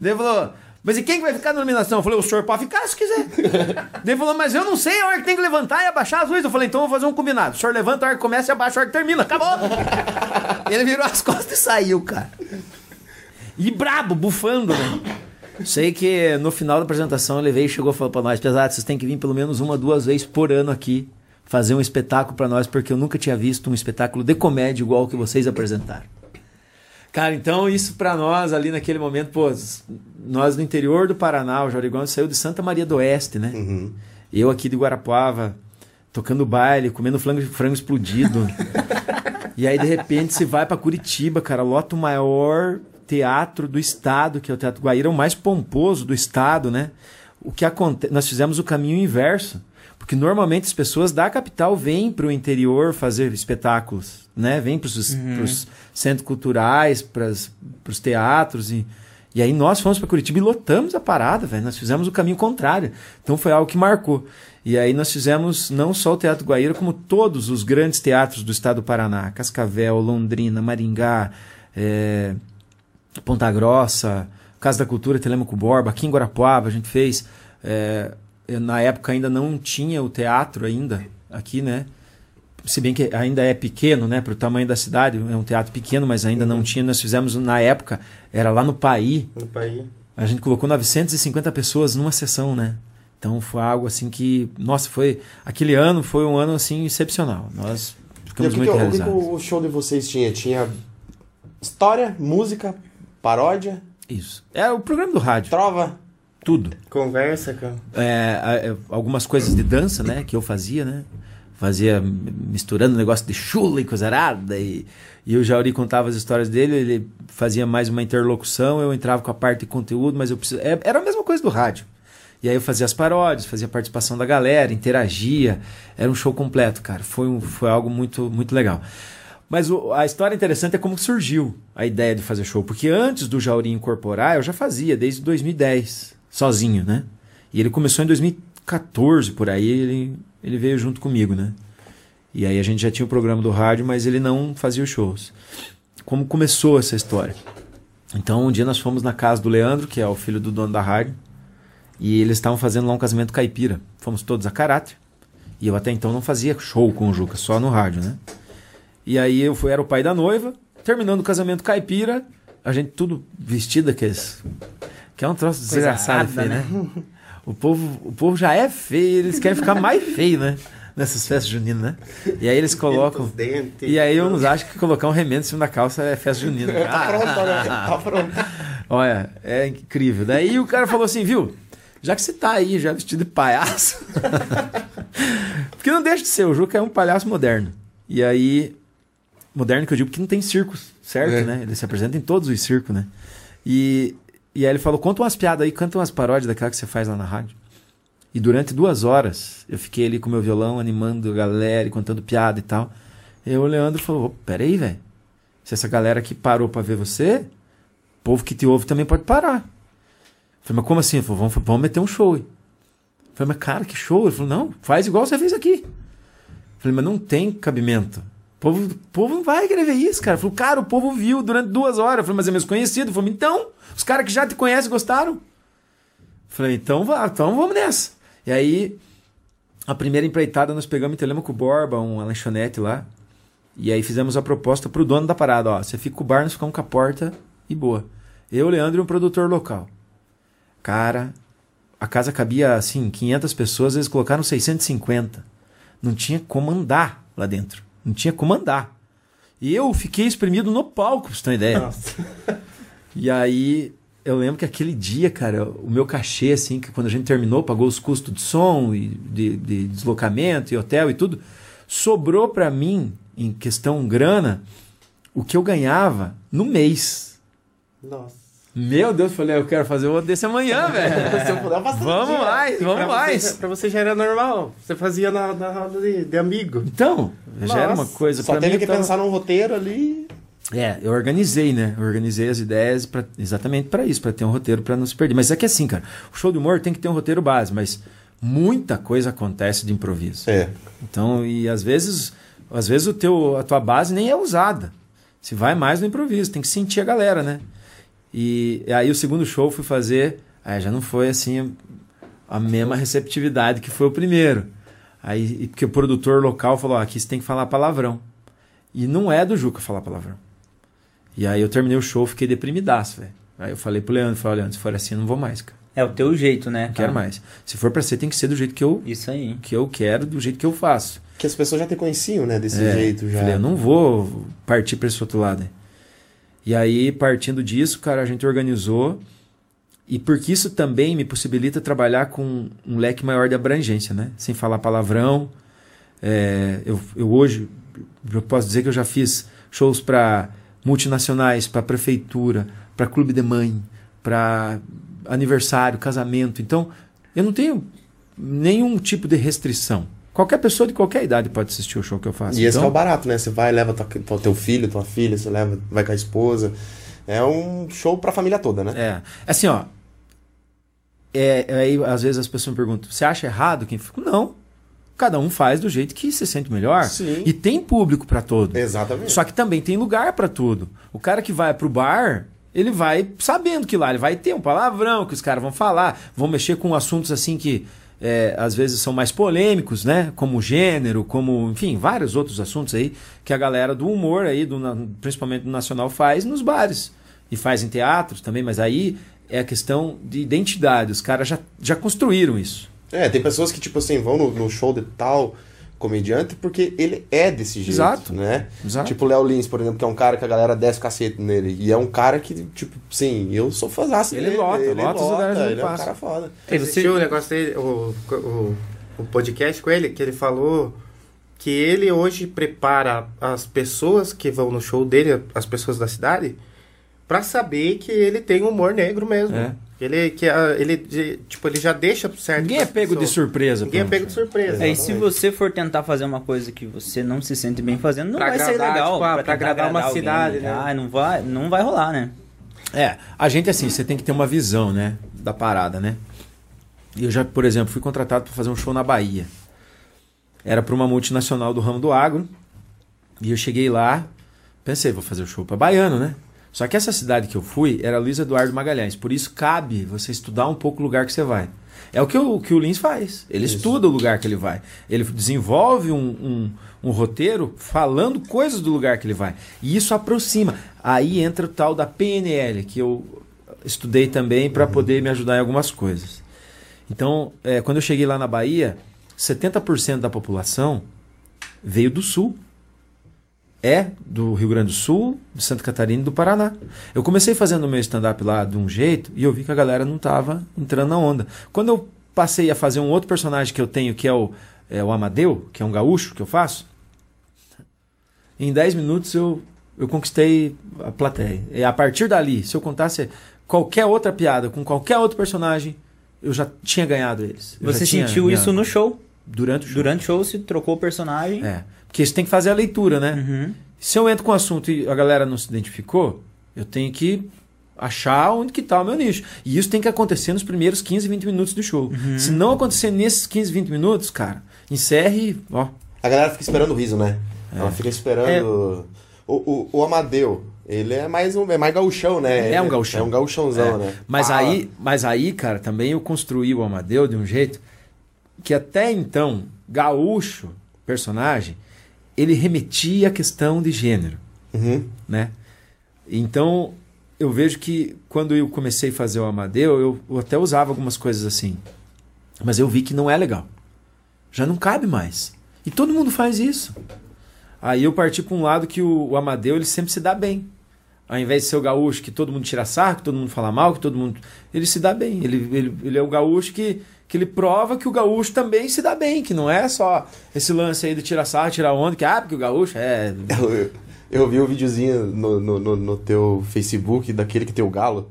Daí ele falou, mas e quem que vai ficar na iluminação? Eu falei, o senhor pode ficar se quiser. Ele falou, mas eu não sei a hora que tem que levantar e abaixar as luzes. Eu falei, então eu vou fazer um combinado. O senhor levanta a hora que começa e abaixa a hora que termina. Acabou. ele virou as costas e saiu, cara. E brabo, bufando, né? Sei que no final da apresentação ele veio e chegou e falou pra nós, pesado, vocês têm que vir pelo menos uma, duas vezes por ano aqui fazer um espetáculo para nós, porque eu nunca tinha visto um espetáculo de comédia igual o que vocês apresentaram. Cara, então isso para nós ali naquele momento, pô, nós no interior do Paraná, o Jorigão saiu de Santa Maria do Oeste, né? Uhum. Eu aqui de Guarapuava, tocando baile, comendo frango, frango explodido. e aí de repente se vai para Curitiba, cara, lota o maior teatro do estado, que é o Teatro Guaíra, o mais pomposo do estado, né? O que acontece, nós fizemos o caminho inverso. Porque normalmente as pessoas da capital vêm para o interior fazer espetáculos, né? Vêm para os Uhum. centros culturais, para os teatros. E, e aí nós fomos para Curitiba e lotamos a parada, velho. Nós fizemos o caminho contrário. Então foi algo que marcou. E aí nós fizemos não só o Teatro Guaíra, como todos os grandes teatros do estado do Paraná. Cascavel, Londrina, Maringá, eh, Ponta Grossa, Casa da Cultura, Telemaco Borba, aqui em Guarapuava a gente fez. eh, na época ainda não tinha o teatro ainda aqui, né? Se bem que ainda é pequeno, né? Para o tamanho da cidade, é um teatro pequeno, mas ainda não tinha. Nós fizemos na época, era lá no Paí. No país. A gente colocou 950 pessoas numa sessão, né? Então foi algo assim que, nossa, foi aquele ano foi um ano assim excepcional. Nós E o ficamos que, muito que, o- o que realizados. o show de vocês tinha? Tinha história, música, paródia, Isso. É o programa do rádio, trova. tudo. Conversa, cara. É, é, algumas coisas de dança, né, que eu fazia, né? Fazia misturando negócio de chula e coisa arada, e, e o Jauri contava as histórias dele, ele fazia mais uma interlocução, eu entrava com a parte de conteúdo, mas eu precis... é, era a mesma coisa do rádio. E aí eu fazia as paródias, fazia a participação da galera, interagia, era um show completo, cara. Foi, um, foi algo muito, muito legal. Mas o- a história interessante é como surgiu a ideia de fazer show. Porque antes do Jauri incorporar, eu já fazia, desde 2010, sozinho, né? E ele começou em 2014, por aí, ele, ele veio junto comigo, né? E aí a gente já tinha o programa do rádio, mas ele não fazia os shows. Como começou essa história? Então, um dia nós fomos na casa do Leandro, que é o filho do dono da rádio, e eles estavam fazendo lá um casamento caipira. Fomos todos a caráter. E eu até então não fazia show com o Juca, só no rádio, né? E aí eu fui, era o pai da noiva, terminando o casamento caipira, a gente tudo vestido aqueles. Que é um troço desgraçado, arada, feio, né? né? O povo, o povo já é feio, eles querem ficar mais feio, né? Nessas festas juninas, né? E aí eles colocam. Dentes. E aí uns acham que colocar um remendo em cima da calça é festa junina. Tá pronto, né? Tá pronto. Olha, é incrível. Daí o cara falou assim, viu? já que você tá aí, já vestido de palhaço. porque não deixa de ser, o Juca é um palhaço moderno. E aí, moderno que eu digo porque não tem circos, certo, É. né? Ele se apresenta em todos os circos, né? E, e aí ele falou: conta umas piadas aí, canta umas paródias daquela que você faz lá na rádio. E durante duas horas eu fiquei ali com meu violão animando a galera e contando piada e tal. E o Leandro falou: "Ô, peraí, velho. Se essa galera aqui parou pra ver você, o povo que te ouve também pode parar. Eu falei, mas como assim? Ele falou, vamos, vamos meter um show. aí." Eu falei, mas cara, que show? Ele falou, não, faz igual você fez aqui. Eu falei, mas não tem cabimento. Povo, povo não vai querer ver isso, cara. Falou, cara, o povo viu durante duas horas. Eu falei, mas é meus conhecidos. Falou, então, os caras que já te conhecem gostaram. Eu falei, então, vá, então vamos nessa. E aí, a primeira empreitada, nós pegamos em Telemaco Borba, uma lanchonete lá. E aí fizemos a proposta pro dono da parada, ó, você fica com o bar, nós ficamos com a porta e boa. Eu, Leandro e um produtor local. Cara, a casa cabia assim, 500 pessoas, eles colocaram 650. Não tinha como andar lá dentro. Não tinha como andar. E eu fiquei espremido no palco, pra você ter uma ideia. E aí, eu lembro que aquele dia, cara, o meu cachê, assim, que quando a gente terminou, pagou os custos de som e de, de deslocamento e hotel e tudo, sobrou pra mim, em questão grana, o que eu ganhava no mês. Nossa. Meu Deus, eu falei, eu quero fazer um desse amanhã, velho. Se eu puder, eu faço Vamos dia. mais, vamos pra mais. Você, pra você já era normal. Você fazia na, na roda de, de amigo. Então, já era uma Nossa, coisa Só pra teve mim. que tava- pensar num roteiro ali. É, eu organizei, né? Eu organizei as ideias pra, exatamente para isso, para ter um roteiro para não se perder. Mas é que assim, cara, o show de humor tem que ter um roteiro base, mas muita coisa acontece de improviso. É. Então, e às vezes, às vezes o teu, a tua base nem é usada. Se vai mais no improviso, tem que sentir a galera, né? E, e aí o segundo show eu fui fazer, aí já não foi assim a mesma receptividade que foi o primeiro. Aí, porque o produtor local falou, ó, aqui você tem que falar palavrão. E não é do Juca falar palavrão. E aí eu terminei o show, fiquei deprimidaço, velho. Aí eu falei pro Leandro, falei, Leandro, se for assim, eu não vou mais, cara. É o teu jeito, né? Não quero cara? mais. Se for pra ser, tem que ser do jeito que eu, Isso aí. que eu quero, do jeito que eu faço. Que as pessoas já te conheciam, né? Desse É, jeito já. Falei, eu não vou partir para esse outro lado. né? E aí, partindo disso, cara, a gente organizou. E porque isso também me possibilita trabalhar com um leque maior de abrangência, né? Sem falar palavrão. É, eu, eu hoje, eu posso dizer que eu já fiz shows para multinacionais, para prefeitura, para clube de mãe, para aniversário, casamento. Então, eu não tenho nenhum tipo de restrição. Qualquer pessoa de qualquer idade pode assistir o show que eu faço. E esse Então, que é o barato, né? Você vai, leva tua, teu filho, tua filha, você leva, vai com a esposa. É um show pra família toda, né? É. Assim, ó. É, aí, às vezes as pessoas me perguntam: você acha errado quem fica? Não. Cada um faz do jeito que se sente melhor. Sim. E tem público pra todo. Exatamente. Só que também tem lugar pra tudo. O cara que vai pro bar, ele vai sabendo que lá ele vai ter um palavrão que os caras vão falar, vão mexer com assuntos assim que é, às vezes são mais polêmicos, né? Como gênero, como, enfim, vários outros assuntos aí que a galera do humor aí, do, principalmente do nacional, faz nos bares. E faz em teatros também, mas aí é a questão de identidade. Os caras já, já construíram isso. É, tem pessoas que, tipo assim, vão no, no show de tal comediante porque ele é desse jeito, Exato. né? Exato. Tipo o Léo Lins, por exemplo, que é um cara que a galera desce o cacete nele. E é um cara que, tipo, sim, eu sou fãzaço Ele dele. lota, ele lota os lugares onde ele é um cara foda. Você- Assistiu o negócio dele, o, o, o podcast com ele, que ele falou que ele hoje prepara as pessoas que vão no show dele, as pessoas da cidade, pra saber que ele tem humor negro mesmo. É. Ele, que, ah, ele, de- tipo, ele já deixa certo. Ninguém é pego de pessoas. surpresa. Ninguém é pego de surpresa. É, e se você for tentar fazer uma coisa que você não se sente bem fazendo, não Pra vai ser agradar, legal. tipo, ah, pra tentar agradar uma alguém. cidade, né? Ah, não vai, não vai rolar, né? É, a gente assim, você tem que ter uma visão, né, da parada, né? Eu já, por exemplo, fui contratado para fazer um show na Bahia. Era para uma multinacional do ramo do agro. E eu cheguei lá, pensei, vou fazer o show para baiano, né? Só que essa cidade que eu fui era Luiz Eduardo Magalhães. Por isso cabe você estudar um pouco o lugar que você vai. É o que o, que o Lins faz. Ele estuda o lugar que ele vai. Ele desenvolve um, um, um roteiro falando coisas do lugar que ele vai. E isso aproxima. Aí entra o tal da PNL, que eu estudei também para poder me ajudar em algumas coisas. Então, é, quando eu cheguei lá na Bahia, 70% da população veio do sul. É do Rio Grande do Sul, de Santa Catarina e do Paraná. Eu comecei fazendo o meu stand-up lá de um jeito e eu vi que a galera não estava entrando na onda. Quando eu passei a fazer um outro personagem que eu tenho, que é o, é o Amadeu, que é um gaúcho que eu faço, em 10 minutos eu, eu conquistei a plateia. E a partir dali, se eu contasse qualquer outra piada com qualquer outro personagem, eu já tinha ganhado eles. Eu Você sentiu isso ganhado. no show? Durante o show. Durante o show, se trocou o personagem. É. Porque você tem que fazer a leitura, né? Uhum. Se eu entro com o assunto e a galera não se identificou, eu tenho que achar onde que tá o meu nicho. E isso tem que acontecer nos primeiros 15, 20 minutos do show. Uhum. Se não acontecer nesses 15, 20 minutos, cara, encerre, e, ó. A galera fica esperando o riso, né? É. Ela fica esperando. O, o, o Amadeu, ele é mais um é mais gauchão, né? É um gauchão. É um gauchãozão, É. né? Mas Fala. aí, mas aí, cara, também eu construí o Amadeu de um jeito que até então, gaúcho, personagem, ele remetia à questão de gênero. Uhum. né? Então, eu vejo que quando eu comecei a fazer o Amadeu, eu, eu até usava algumas coisas assim. Mas eu vi que não é legal. Já não cabe mais. E todo mundo faz isso. Aí eu parti para um lado que o, o Amadeu ele sempre se dá bem. Ao invés de ser o gaúcho que todo mundo tira sarro, que todo mundo fala mal, que todo mundo. Ele se dá bem. Ele, ele, ele é o gaúcho que, que ele prova que o gaúcho também se dá bem, que não é só esse lance aí de tirar sarro, tirar onda, que ah, porque o gaúcho é. Eu, eu, vi um videozinho no, no, no, no teu Facebook daquele que tem o galo.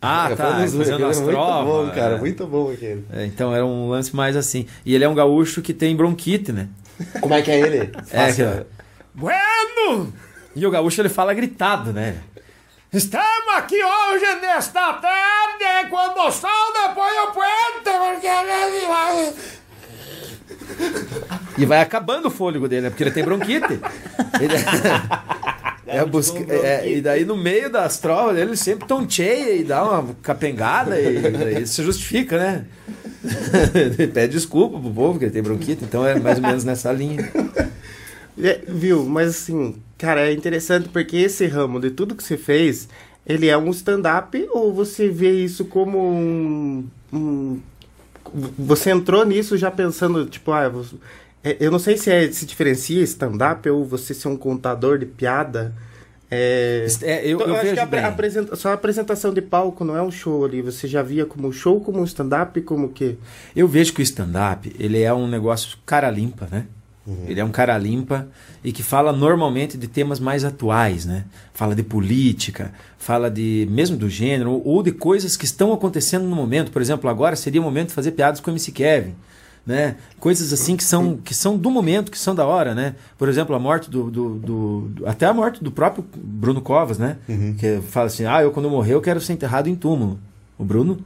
Ah, Cara, tá. Fazendo as é muito bom, cara. é. Muito bom aquele. É, então era um lance mais assim. E ele é um gaúcho que tem bronquite, né? Como é que é ele? É, Faça- que- Bueno! E o gaúcho ele fala gritado, né? Estamos aqui hoje nesta tarde, quando o sol depois o puente, porque... E vai acabando o fôlego dele, né? Porque ele tem bronquite. Ele... É a busca... é, e daí no meio das trovas ele sempre tonteia e dá uma capengada e daí isso se justifica, né? Ele pede desculpa pro povo que ele tem bronquite, então é mais ou menos nessa linha. É, viu, mas assim, cara, é interessante porque esse ramo de tudo que você fez, ele é um stand-up ou você vê isso como um, um- Você entrou nisso já pensando, tipo, ah, você- é, eu não sei se é, se diferencia stand-up ou você ser um contador de piada. É, É, eu, Então, eu acho vejo bem. apresenta- só a apresentação de palco não é um show ali. Você já via como um show, como um stand-up, como o quê? Eu vejo que o stand-up, ele é um negócio cara limpa, né? Ele é um cara limpa e que fala normalmente de temas mais atuais, né? Fala de política, fala de mesmo do gênero ou- de coisas que estão acontecendo no momento. Por exemplo, agora seria o momento de fazer piadas com o MC Kevin, né? Coisas assim que são que são do momento, que são da hora, né? Por exemplo, a morte do, do- do- até a morte do próprio Bruno Covas, né? Que fala assim: "Ah, eu quando morrer eu quero ser enterrado em túmulo". O Bruno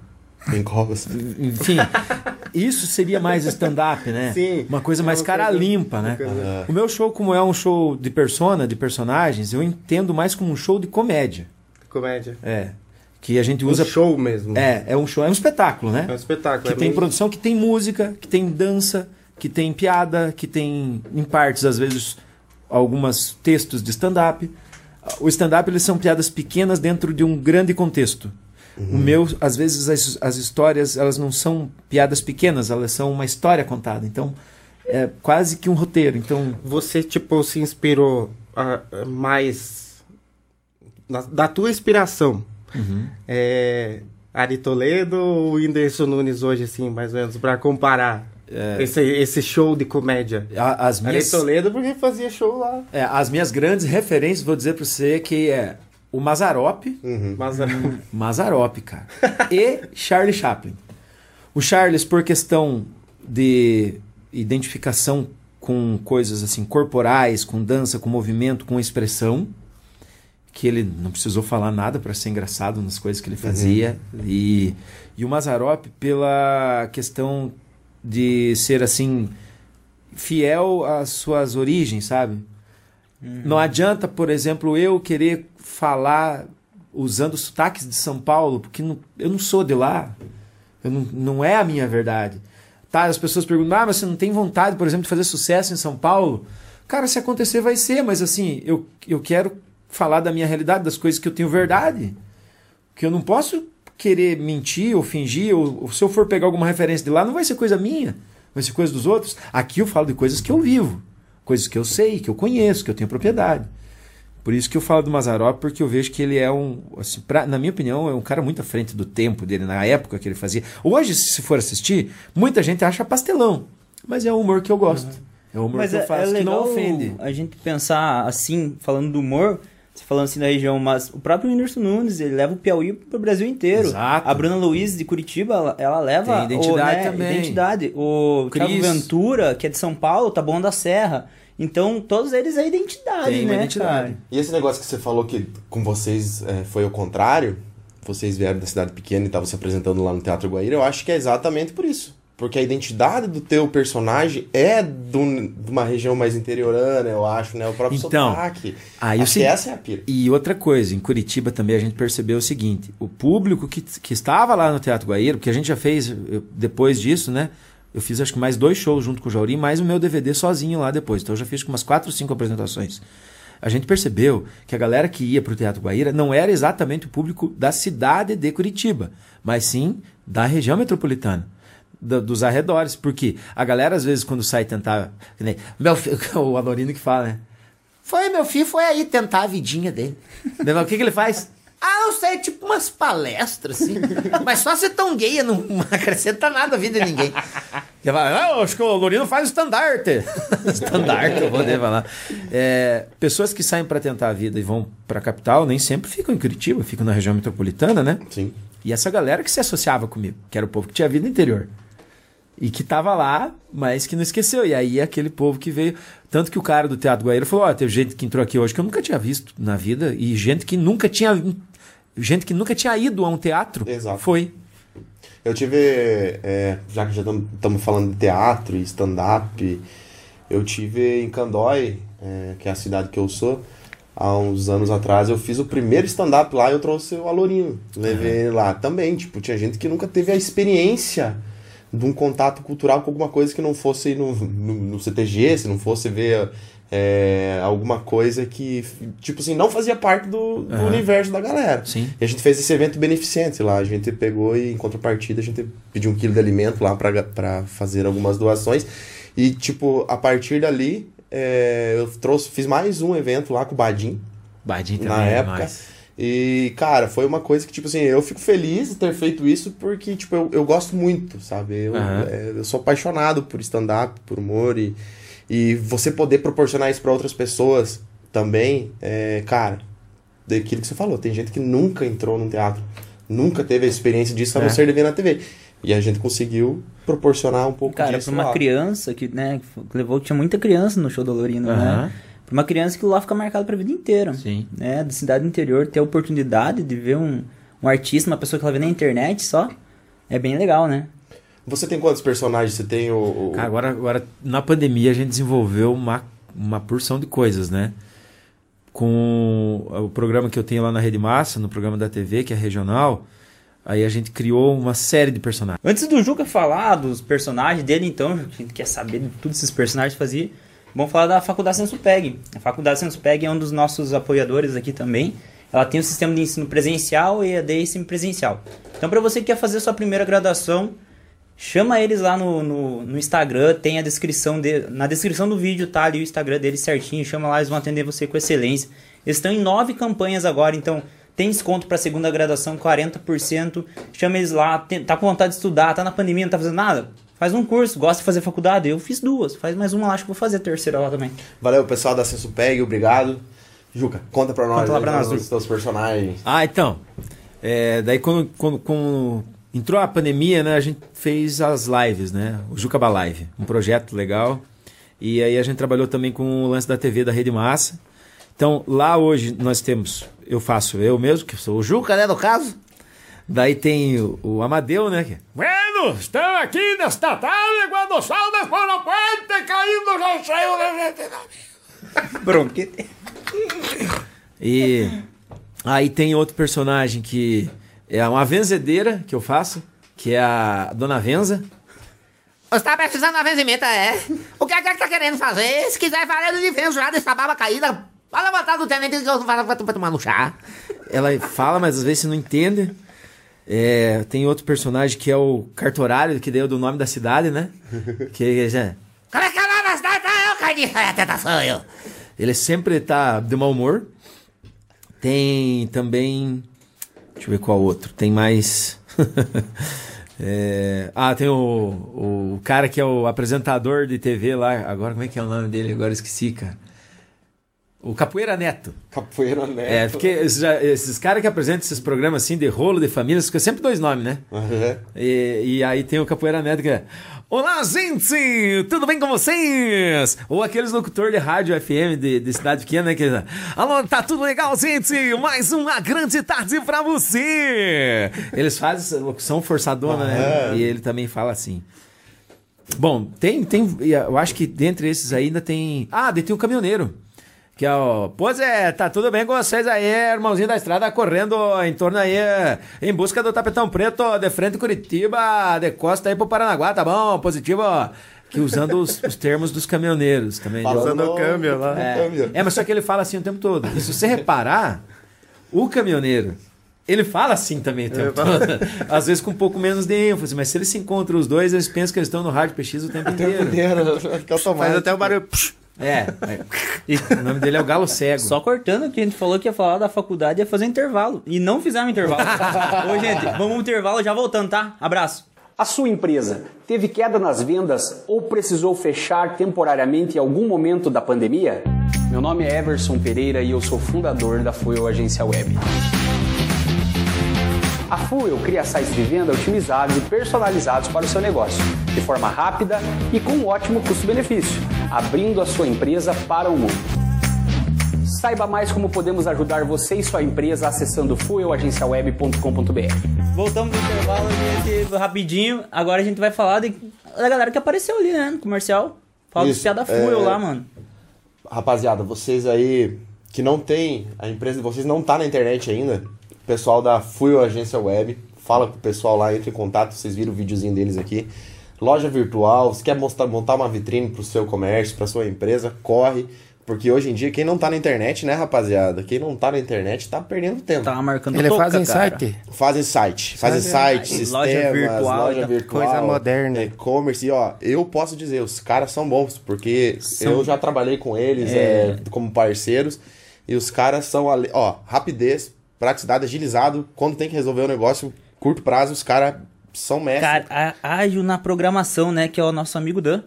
Tem covas. enfim, isso seria mais stand-up, né? Sim. Uma coisa É mais uma cara coisa- limpa, né? O meu show, como é um show de persona, de personagens, eu entendo mais como um show de comédia. Comédia. É. Que a gente Um usa. show mesmo. É, é um show, é um espetáculo, né? É um espetáculo. Que é tem meio- produção, que tem música, que tem dança, que tem piada, que tem, em partes, às vezes, algumas textos de stand-up. O stand-up, eles são piadas pequenas dentro de um grande contexto. O meu, às vezes, as, as histórias, elas não são piadas pequenas, elas são uma história contada. Então, é quase que um roteiro. Então, Você, tipo, se inspirou ah, mais na- da tua inspiração. Uhum. É, Ari Toledo ou Whindersson Nunes hoje, assim, mais ou menos, pra comparar esse, esse show de comédia? a- as Ari minhas... Toledo porque fazia show lá. É, as minhas grandes referências, vou dizer para você que é o Mazarop, Mas Mazarop, cara, e Charlie Chaplin. O Charles, por questão de identificação com coisas assim corporais, com dança, com movimento, com expressão, que ele não precisou falar nada para ser engraçado nas coisas que ele fazia, e, e o Mazarop pela questão de ser assim fiel às suas origens, sabe? Não adianta, por exemplo, eu querer falar usando sotaques de São Paulo, porque não- eu não sou de lá. Eu não, não é a minha verdade. Tá, as pessoas perguntam, ah, mas você não tem vontade, por exemplo, de fazer sucesso em São Paulo? Cara, se acontecer vai ser, mas assim, eu, eu quero falar da minha realidade, das coisas que eu tenho verdade. Que eu não posso querer mentir ou fingir, ou, ou se eu for pegar alguma referência de lá, não vai ser coisa minha, vai ser coisa dos outros. Aqui eu falo de coisas que eu vivo, coisas que eu sei, que eu conheço, que eu tenho propriedade. Por isso que eu falo do Mazarop, porque eu vejo que ele é um, assim, pra, na minha opinião, é um cara muito à frente do tempo dele, na época que ele fazia. Hoje, se for assistir, muita gente acha pastelão, mas é um humor que eu gosto. É um humor Mas que eu é, faço é que legal não ofende. a gente pensar assim, falando do humor, falando assim da região, mas o próprio Whindersson Nunes, ele leva o Piauí pro Brasil inteiro. Exato. A Bruna Luiz de Curitiba, ela, ela leva Tem identidade o, né, também. identidade. O Cris. Thiago Ventura, que é de São Paulo, tá bom da Serra. Então, todos eles é identidade, Tem né, identidade. cara? E esse negócio que você falou que com vocês é, foi o contrário, vocês vieram da cidade pequena e estavam se apresentando lá no Teatro Guaíra, eu acho que é exatamente por isso. Porque a identidade do teu personagem é do- de uma região mais interiorana, eu acho, né? O próprio Então, sotaque. aí acho se- essa é a pira. E outra coisa, em Curitiba também a gente percebeu o seguinte: o público que, que estava lá no Teatro Guaíra, porque a gente já fez, eu- depois disso, né? Eu fiz acho que mais dois shows junto com o Jauri, mais o meu DVD sozinho lá depois. Então eu já fiz com umas quatro ou cinco apresentações. A gente percebeu que a galera que ia para o Teatro Guaíra não era exatamente o público da cidade de Curitiba, mas sim da região metropolitana. Da- dos arredores, porque a galera às vezes quando sai tentar, nem, meu o Alorino que fala, né? Foi, meu filho, foi aí tentar a vidinha dele. O que, que ele faz? Ah, eu sei, tipo umas palestras, assim. Mas só ser tão gay não acrescenta nada a vida de ninguém. Ele fala, ah, eu acho que o Lorino faz o estandarte. estandarte, eu vou poder falar. É, pessoas que saem para tentar a vida e vão para a capital nem sempre ficam em Curitiba, ficam na região metropolitana, né? Sim. E essa galera que se associava comigo, que era o povo que tinha vida interior. E que tava lá, mas que não esqueceu. E aí aquele povo que veio. Tanto que o cara do Teatro Guaíra falou: Ó, teve gente que entrou aqui hoje que eu nunca tinha visto na vida. E gente que nunca tinha. Gente que nunca tinha ido a um teatro. Exato. Foi. Eu tive, é, já que já estamos falando de teatro e stand-up, eu tive em Candói, é, que é a cidade que eu sou, há uns anos atrás, eu fiz o primeiro stand-up lá e eu trouxe o Alorinho. Levei ele lá também, tipo, tinha gente que nunca teve a experiência de um contato cultural com alguma coisa que não fosse no, no, no CTG, se não fosse ver é, alguma coisa que, tipo assim, não fazia parte do, do Aham. universo da galera. Sim. E a gente fez esse evento beneficente lá. A gente pegou e, em contrapartida, a gente pediu um quilo de alimento lá pra fazer algumas doações. E, tipo, a partir dali, é, eu trouxe, fiz mais um evento lá com o Badim, Badinho também. na é época. demais. E, cara, foi uma coisa que, tipo assim, eu fico feliz de ter feito isso porque, tipo, eu, eu gosto muito, sabe? Eu, Aham. é, eu sou apaixonado por stand-up, por humor e, e você poder proporcionar isso pra outras pessoas também, é, cara, daquilo que você falou. Tem gente que nunca entrou num teatro, nunca teve a experiência disso a não É. ser de ver na TV. E a gente conseguiu proporcionar um pouco Cara, disso pra uma lá. criança que, né, que levou, tinha muita criança no show do Lorino, Aham. né? Pra uma criança que lá fica marcado pra vida inteira. Sim. Né? Da cidade do interior, ter a oportunidade de ver um, um artista, uma pessoa que ela vê na internet só, é bem legal, né? Você tem quantos personagens? Você tem o. o- Cara, agora, agora, na pandemia, a gente desenvolveu uma, uma porção de coisas, né? Com o programa que eu tenho lá na Rede Massa, no programa da TV, que é regional, aí a gente criou uma série de personagens. Antes do Juca falar dos personagens dele, então, a gente quer saber de tudo esses personagens fazia. Vamos falar da Faculdade Sensupeg. A Faculdade Sensupeg é um dos nossos apoiadores aqui também. Ela tem o sistema de ensino presencial e EAD e semipresencial. Então, para você que quer fazer sua primeira graduação, chama eles lá no, no, no Instagram, tem a descrição de, na descrição do vídeo tá ali o Instagram deles certinho, chama lá, eles vão atender você com excelência. Eles estão em nove campanhas agora, então tem desconto para segunda graduação, 40%. Chama eles lá, tem- tá com vontade de estudar, tá na pandemia, não tá fazendo nada? Faz um curso, gosta de fazer faculdade. Eu fiz duas, faz mais uma lá, acho que vou fazer a terceira lá também. Valeu, pessoal da Sensupeg, obrigado. Juca, conta pra nós Conta lá pra nós, os teus personagens. Ah, então. É, daí quando, quando, quando entrou a pandemia, né, a gente fez as lives, né? O Jucaba Live, um projeto legal. E aí a gente trabalhou também com o lance da TV da Rede Massa. Então, lá hoje nós temos, eu faço eu mesmo, que sou o Juca, né, no caso. Daí tem o, o Amadeu, né? Que... Bueno, estamos aqui nesta tarde quando o sol desfora a puente caindo já saiu da gente. Bronquete. E aí tem outro personagem que é uma venzedeira que eu faço, que é a Dona Venza. Você tá precisando de uma venzimenta, é? O que é que tá querendo fazer? Se quiser, farelo de venzo já dessa baba caída. Vai levantar do tenente que eu não pra tomar no chá. Ela fala, mas às vezes você não entende. É, tem outro personagem que é o cartorário, que deu do nome da cidade, né? Que já, Como é que é o nome da cidade? Tá, eu, carniça, é tentação, eu. ele sempre tá de mau humor. Tem também. Deixa eu ver qual outro. Tem mais. É, Ah, tem o, o cara que é o apresentador de TV lá. Agora, como é que é o nome dele? Agora eu esqueci, cara. O Capoeira Neto. Capoeira Neto. É, porque esses, esses caras que apresentam esses programas assim de rolo de família, fica sempre dois nomes, né? Uhum. E, e aí tem o Capoeira Neto que é Olá, gente! Tudo bem com vocês? Ou aqueles locutor de rádio FM de, de cidade pequena, né? Que Alô, tá tudo legal, gente? Mais uma grande tarde pra você! Eles fazem essa locução forçadona, né? E ele também fala assim. Bom, tem, tem. Eu acho que dentre esses aí ainda tem. Ah, tem o caminhoneiro. Que é o. Pois é, tá tudo bem com vocês aí, irmãozinho da estrada, correndo em torno aí, em busca do tapetão preto, de frente Curitiba, de costa aí pro Paranaguá, tá bom? Positivo. Que usando os, os termos dos caminhoneiros também. né? Falando Usando o câmbio lá. É, câmbio. é, mas só que ele fala assim o tempo todo. E se você reparar, o caminhoneiro, ele fala assim também o tempo todo. Às vezes com um pouco menos de ênfase, mas se eles se encontram os dois, eles pensam que eles estão no rádio PX o tempo inteiro. Inteiro, fica automático. Faz até o barulho. É, é. E o nome dele é o Galo Cego. Só cortando que a gente falou que ia falar da faculdade e ia fazer intervalo. E não fizemos intervalo. Ô, gente, vamos pro intervalo já voltando, tá? Abraço. A sua empresa teve queda nas vendas ou precisou fechar temporariamente em algum momento da pandemia? Meu nome é Everson Pereira e eu sou fundador da Fuel Agência Web. A Fuel cria sites de venda otimizados e personalizados para o seu negócio, de forma rápida e com um ótimo custo-benefício, abrindo a sua empresa para o mundo. Saiba mais como podemos ajudar você e sua empresa acessando fuelagenciaweb.com.br. Voltamos pro intervalo, gente, rapidinho. Agora a gente vai falar de, da galera que apareceu ali, né? No comercial. Fala Isso, piada fuel é. lá, mano. Rapaziada, vocês aí que não tem, a empresa de vocês não tá na internet ainda, pessoal da Fuel Agência Web, fala com o pessoal lá, entre em contato, vocês viram o videozinho deles aqui. Loja virtual, se quer mostrar, montar uma vitrine pro seu comércio, pra sua empresa, corre. Porque hoje em dia, quem não tá na internet, né, rapaziada? Quem não tá na internet tá perdendo tempo. Tá marcando Ele toca, faz em cara. site. Fazem site, fazem site, sistemas, Loja virtual, loja virtual, coisa moderna. e-commerce. E ó, eu posso dizer, os caras são bons, porque São- eu já trabalhei com eles É. é, como parceiros, e os caras são, ali- ó, rapidez, praticidade, agilizado. Quando tem que resolver um negócio, curto prazo, os caras são mestres. Cara, ágil na programação, né? Que é o nosso amigo Dan.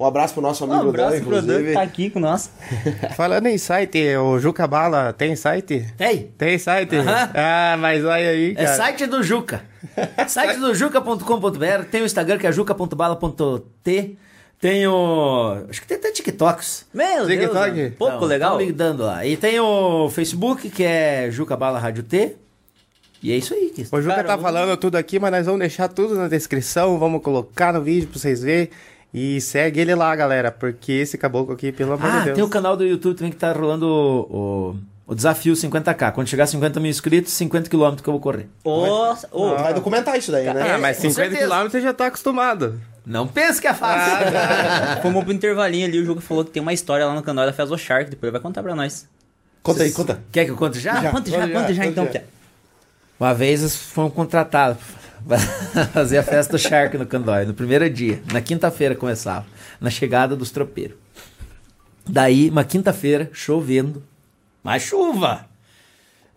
Um abraço pro nosso Um amigo abraço Dan, pro Dan que inclusive. tá aqui com nós. Falando em site, o Juca Bala tem site? Tem. Tem site? Aham. Ah, mas olha aí, É cara. site do Juca. site do juca.com.br. Tem o Instagram que é juca.bala.t. Tem o. Acho que tem até TikToks. Meu TikTok? Deus, mano. pouco Então, legal. me dando lá. E tem o Facebook que é Juca Bala Rádio T. E é isso aí. Que... O Juca Cara, tá eu- falando tudo aqui, mas nós vamos deixar tudo na descrição, vamos colocar no vídeo pra vocês verem. E segue ele lá, galera, porque esse caboclo aqui, pelo amor Ah, de Deus. tem o canal do YouTube também que tá rolando o, o, o desafio 50k. Quando chegar a 50 mil inscritos, 50 km que eu vou correr. Ô, ô, Vai documentar isso daí, né? Ah, mas com 50 certeza. km você já tá acostumado. Não pense que é fácil. Fomos pro intervalinho ali, o jogo falou que tem uma história lá no canal da Fezo Shark, depois ele vai contar pra nós. Conta aí, conta. Quer que eu conte já? Ah, conta já, conta já, conta já conta então, já. Uma vez eles foram contratados pra fazer a festa do Shark no Candói, no primeiro dia. Na quinta-feira começava, na chegada dos tropeiros. Daí, uma quinta-feira, chovendo, mas chuva!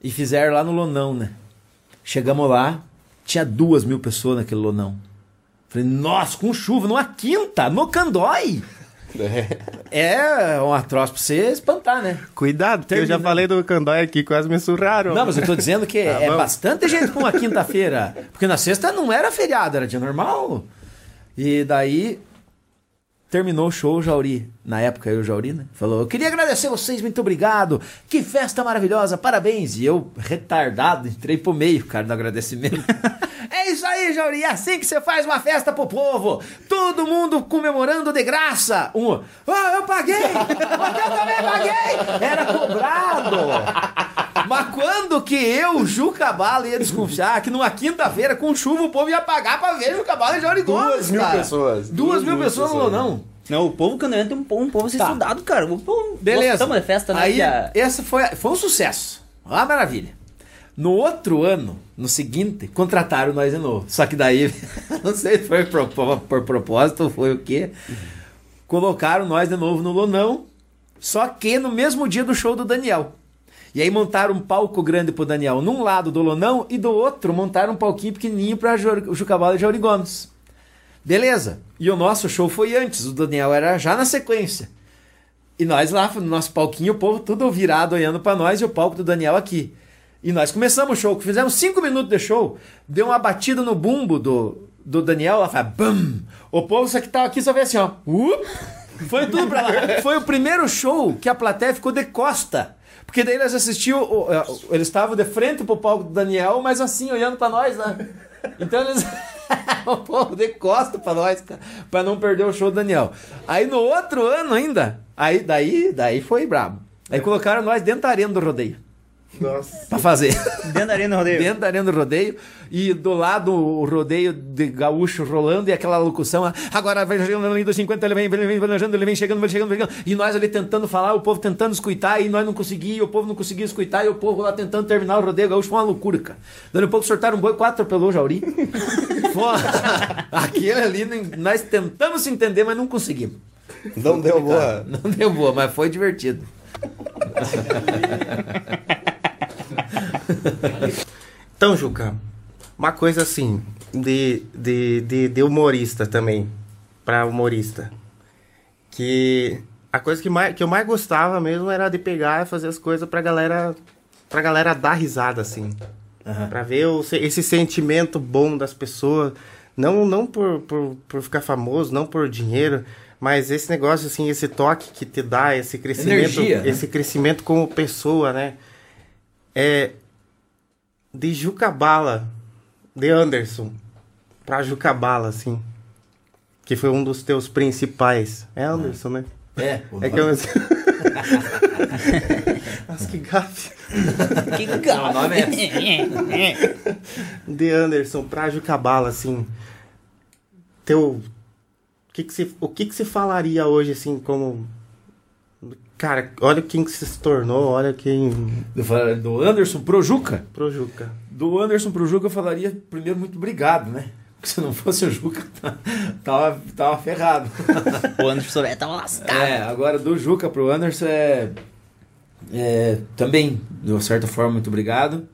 E fizeram lá no Lonão, né? Chegamos lá, tinha duas mil pessoas naquele Lonão. Falei, nossa, com chuva, numa quinta, no Candói! É um troço pra você espantar, né? Cuidado, porque eu já falei do Candói aqui, quase me surraram. Não, mas eu tô dizendo que é bom. bastante gente pra uma quinta-feira. Porque na sexta não era feriado, era dia normal. E daí terminou o show, Jauri. Na época eu, o Jauri, né? Falou: Eu queria agradecer vocês, muito obrigado. Que festa maravilhosa, parabéns. E eu, retardado, entrei pro meio, cara, do agradecimento. é isso aí, Jauri. É assim que você faz uma festa pro povo. Todo mundo comemorando de graça. Um, ah, eu paguei! Mas eu também paguei! Era cobrado! Mas quando que eu, Juca Bala, ia desconfiar que numa quinta-feira, com chuva, o povo ia pagar pra ver Juca Bala e Jauri Duas Gomes, mil cara? pessoas. Duas, mil pessoas no Lonão. Não, o povo canoense tem um povo, um povo a ser Tá. estudado, cara. O povo Beleza. Gostamos de festa, né? Aí, Pia? essa foi, foi um sucesso. Uma maravilha. No outro ano, no seguinte, contrataram nós de novo. Só que daí, não sei se foi por, por, propósito ou foi o quê. Colocaram nós de novo no Lonão, só que no mesmo dia do show do Daniel. E aí montaram um palco grande pro Daniel num lado do Lonão e do outro montaram um palquinho pequenininho pra Jucabala e Jauri Gomes. Beleza. E o nosso show foi antes, o Daniel era já na sequência. E nós lá no nosso palquinho, o povo tudo virado olhando pra nós e o palco do Daniel aqui. E nós começamos o show, fizemos cinco minutos de show, deu uma batida no bumbo do, do Daniel, ela faz BAM! O povo só que tava aqui só vê assim, ó. Up! Foi tudo pra lá. Foi o primeiro show que a plateia ficou de costa. Porque daí eles assistiam, é, eles estavam de frente pro palco do Daniel, mas assim, olhando pra nós, né? Então eles. o povo de costa pra nós, pra não perder o show do Daniel. Aí no outro ano ainda, aí daí, daí foi brabo. Aí colocaram nós dentro da arena do rodeio. Nossa. Pra fazer. Dentro da arena rodeio. Dentro da arena do rodeio. E do lado o rodeio de gaúcho rolando e aquela locução. Agora vai chegando na linha dos 50, ele vem, ele vem, planejando, ele vem chegando, ele vem chegando, ele vem chegando. E nós ali tentando falar, o povo tentando escutar, e nós não conseguíamos, o povo não conseguia escutar, e o povo lá tentando terminar o rodeio gaúcho. Foi uma loucura, cara. Dando um pouco sortaram um boi, quatro atropelou o Jauri. Aquele ali, nós tentamos se entender, mas não conseguimos. Não deu boa. Não deu boa, mas foi divertido. Então, Juca, uma coisa assim, de, de, de, de humorista também, pra humorista. Que a coisa que, mais, que eu mais gostava mesmo era de pegar e fazer as coisas pra galera, pra galera dar risada, assim. Pra ver o, se- esse sentimento bom das pessoas. Não, não por, por, por ficar famoso, não por dinheiro, mas esse negócio, assim, esse toque que te dá, esse crescimento, Energia, né? esse crescimento como pessoa, né? É, de Jucabala, de Anderson, pra Jucabala, assim. Que foi um dos teus principais. É Anderson, né? É, É que eu. Nossa, que gafe. Que o nome é De Anderson pra Jucabala, assim. Teu. O que que se, o que que se falaria hoje, assim, como. Cara, olha quem que se tornou, olha quem. Do Anderson pro Juca. Pro Juca. Do Anderson pro Juca eu falaria primeiro muito obrigado, né? Porque se não fosse o Juca, tava, tava ferrado. O Anderson Soler tava lascado. É, agora do Juca pro Anderson é, é também, de uma certa forma, muito obrigado.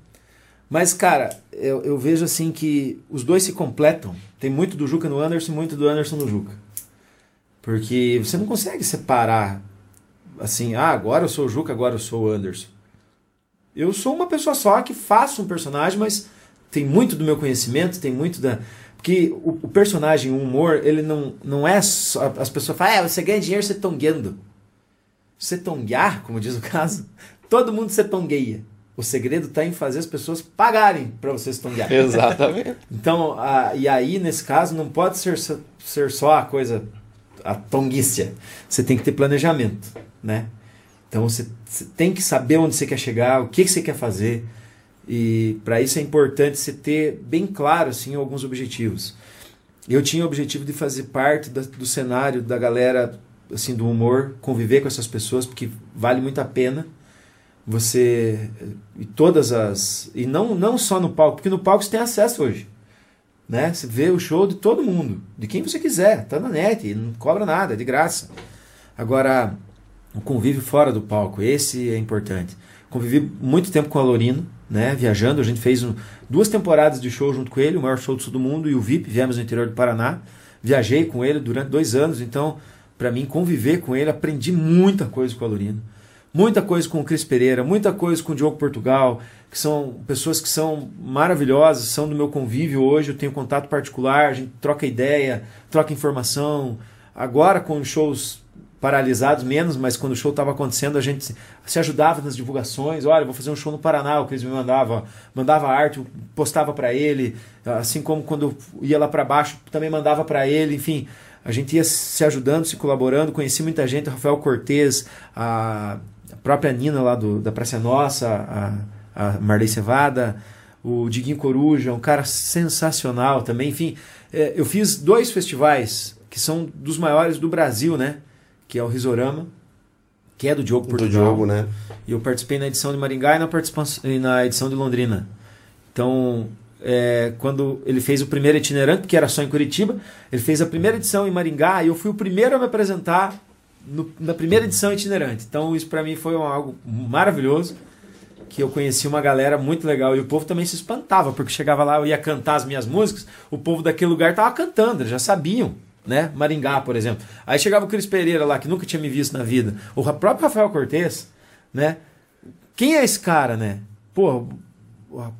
Mas, cara, eu, eu vejo assim que os dois se completam. Tem muito do Juca no Anderson e muito do Anderson no Juca. Porque você não consegue separar assim, ah, agora eu sou o Juca, agora eu sou o Anderson. Eu sou uma pessoa só que faço um personagem, mas tem muito do meu conhecimento, tem muito da. Porque o, o personagem, o humor, ele não, não é só. As pessoas falam, ah, você ganha dinheiro você tongueando. Você tonguear, como diz o caso, todo mundo se tongueia. O segredo está em fazer as pessoas pagarem para você se tonguear. Exatamente. Então, a, e aí, nesse caso, não pode ser, ser só a coisa, a tonguícia. Você tem que ter planejamento, né? Então, você, tem que saber onde você quer chegar, o que, você quer fazer. E para isso é importante você ter bem claro, assim, alguns objetivos. Eu tinha o objetivo de fazer parte do cenário da galera, assim, do humor, conviver com essas pessoas, porque vale muito a pena você e todas as e não não só no palco porque no palco você tem acesso hoje né? Você vê o show de todo mundo de quem você quiser tá na net não cobra nada é de graça. Agora o convívio fora do palco esse é importante. Convivi muito tempo com o Alorino né? Viajando a gente fez um- duas temporadas de show junto com ele o maior show do sul do mundo e o VIP viemos no interior do Paraná. Viajei com ele durante dois anos então para mim conviver com ele aprendi muita coisa com o Alorino muita coisa com o Cris Pereira, muita coisa com o Diogo Portugal, que são pessoas que são maravilhosas, são do meu convívio hoje, eu tenho contato particular, a gente troca ideia, troca informação. Agora com shows paralisados menos, mas quando o show estava acontecendo a gente se- ajudava nas divulgações. Olha, vou fazer um show no Paraná, o Cris me mandava, mandava arte, postava para ele, assim como quando eu ia lá para baixo também mandava para ele, enfim, a gente ia se ajudando, se colaborando, conheci muita gente, Rafael Cortez, a, própria Nina lá do, da Praça Nossa, a, a Marley Cevada, o Diguinho Coruja, um cara sensacional também, enfim, é, eu fiz dois festivais que são dos maiores do Brasil, né, que é o Risorama, que é do Diogo Do Portugal. jogo, né? E eu participei na edição de Maringá e na, e na edição de Londrina. Então, é, quando ele fez o primeiro itinerante, que era só em Curitiba, ele fez a primeira edição em Maringá e eu fui o primeiro a me apresentar no- na primeira edição itinerante. Então, isso para mim foi um- algo maravilhoso. Que eu conheci uma galera muito legal e o povo também se espantava, porque chegava lá, eu ia cantar as minhas músicas, o povo daquele lugar tava cantando, já sabiam, né? Maringá, por exemplo. Aí chegava o Cris Pereira lá, que nunca tinha me visto na vida, o próprio Rafael Cortez, né? Quem é esse cara, né? Pô,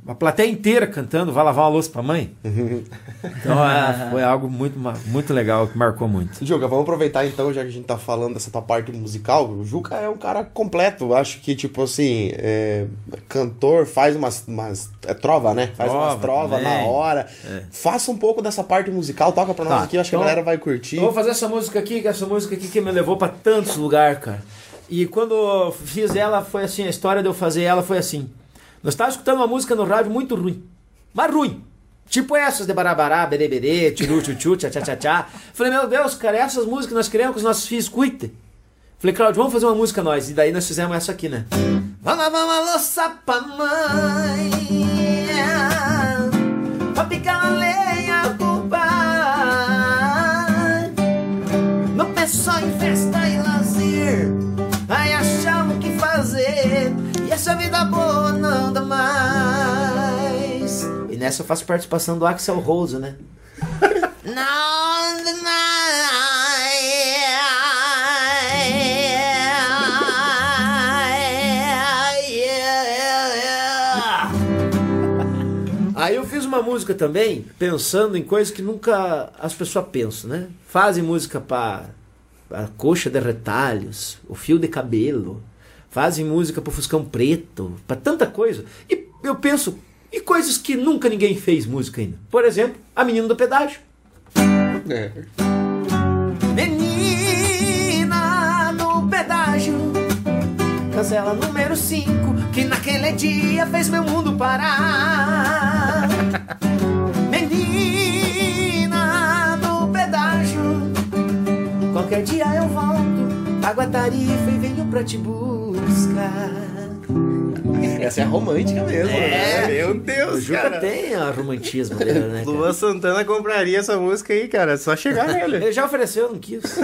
a- plateia inteira cantando, vai lavar uma louça pra mãe. Então é, foi algo muito, muito legal, que marcou muito. Juca, vamos aproveitar então, já que a gente tá falando dessa tua parte musical. O Juca é um cara completo. Acho que, tipo assim, é, cantor faz umas. umas é trova, né? Faz umas Trova trovas na hora. Faça um pouco dessa parte musical, toca pra nós Tá, aqui, acho que então- a galera vai curtir. Eu vou fazer essa música aqui, que essa música aqui que me levou pra tantos lugares, cara. E quando eu fiz ela, foi assim, a história de eu fazer ela foi assim. Nós estávamos escutando uma música no rádio muito ruim. Mas ruim. Tipo essas de barabará, bereberê, tchiru, tchutchu, tchá, tchá, tchá. Falei, meu Deus, cara, essas músicas que nós queremos que os nossos filhos escutem. Falei, Claudio, vamos fazer uma música nós. E daí nós fizemos essa aqui, né? Vamos uma louça pra mãe Pra picar a lenha pro pai Não penso só em festa e lazer Aí achar o que fazer E essa vida boa nessa eu faço participação do Axel Rose, né? Aí eu fiz uma música também, pensando em coisas que nunca as pessoas pensam, né? Fazem música para a coxa de retalhos, o fio de cabelo, fazem música para Fuscão Preto, para tanta coisa. E eu penso, e coisas que nunca ninguém fez música ainda. Por exemplo, a menina do pedágio. É. Menina no pedágio Cancela número 5 Que naquele dia fez meu mundo parar Menina no pedágio Qualquer dia eu volto Pago a tarifa e venho pra te buscar Essa é romântica mesmo. É, né? meu O Deus, Juca cara. tem a romantismo dele, né? cara? Luan Santana compraria essa música aí, cara. É só chegar nele. Ele já ofereceu, não quis.